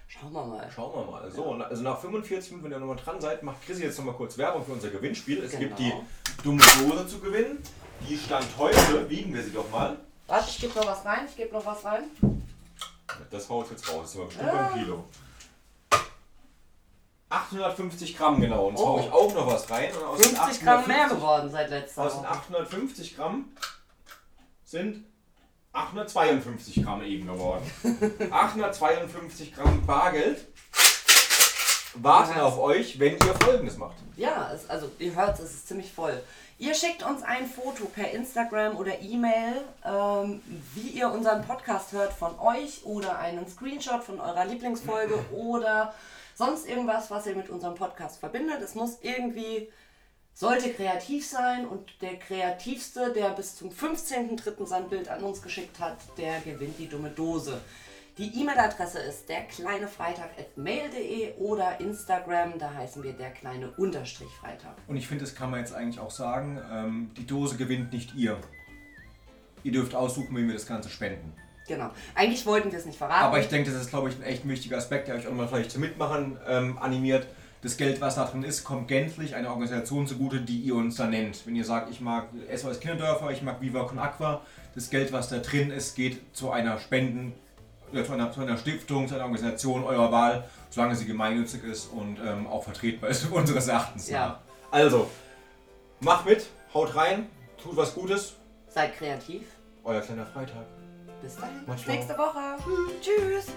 Speaker 2: Schauen wir mal.
Speaker 1: Schauen wir mal. So, na- also nach 45 Minuten, wenn ihr nochmal dran seid, macht Chrissy jetzt nochmal kurz Werbung für unser Gewinnspiel. Es gibt die
Speaker 2: Genau.
Speaker 1: dumme Dose zu gewinnen. Die stand heute, wiegen wir sie doch mal.
Speaker 2: Warte, ich gebe noch was rein, ich gebe noch was rein.
Speaker 1: Das haut jetzt raus. Das ist aber bestimmt beim Kilo. 850 Gramm genau. Und jetzt
Speaker 2: Oh.
Speaker 1: ich auch noch was rein. Und aus den
Speaker 2: 50 Gramm mehr
Speaker 1: 850
Speaker 2: geworden seit letzter
Speaker 1: Aus den
Speaker 2: Woche.
Speaker 1: 850 Gramm sind 852 Gramm eben geworden. [LAUGHS] 852 Gramm Bargeld warten auf euch, wenn ihr folgendes macht.
Speaker 2: Ja, es, also ihr hört es ist ziemlich voll. Ihr schickt uns ein Foto per Instagram oder E-Mail, ähm, wie ihr unseren Podcast hört von euch oder einen Screenshot von eurer Lieblingsfolge [LAUGHS] oder sonst irgendwas, was ihr mit unserem Podcast verbindet. Es muss irgendwie, sollte kreativ sein und der kreativste, der bis zum 15.03. sein Bild an uns geschickt hat, der gewinnt die dumme Dose. Die E-Mail-Adresse ist derkleinefreitag.mail.de oder Instagram, da heißen wir der kleine Unterstrich Freitag.
Speaker 3: Und ich finde, das kann man jetzt eigentlich auch sagen, ähm, die Dose gewinnt nicht ihr. Ihr dürft aussuchen, wem wir das Ganze spenden.
Speaker 2: Genau. Eigentlich wollten wir es nicht verraten.
Speaker 3: Aber ich denke, das ist, glaube ich, ein echt wichtiger Aspekt, der euch auch mal vielleicht zum Mitmachen ähm, animiert. Das Geld, was da drin ist, kommt gänzlich einer Organisation zugute, die ihr uns da nennt. Wenn ihr sagt, ich mag SOS Kinderdörfer, ich mag Viva Con Aqua, das Geld, was da drin ist, geht zu einer Spenden, oder zu einer, zu einer Stiftung, zu einer Organisation eurer Wahl, solange sie gemeinnützig ist und ähm, auch vertretbar ist, [LAUGHS] unseres Erachtens.
Speaker 2: Ja.
Speaker 3: nach.
Speaker 1: Also, macht mit, haut rein, tut was Gutes.
Speaker 2: Seid kreativ.
Speaker 1: Euer kleiner Freitag.
Speaker 2: Bis dahin. Bis nächste Woche. Tschüss.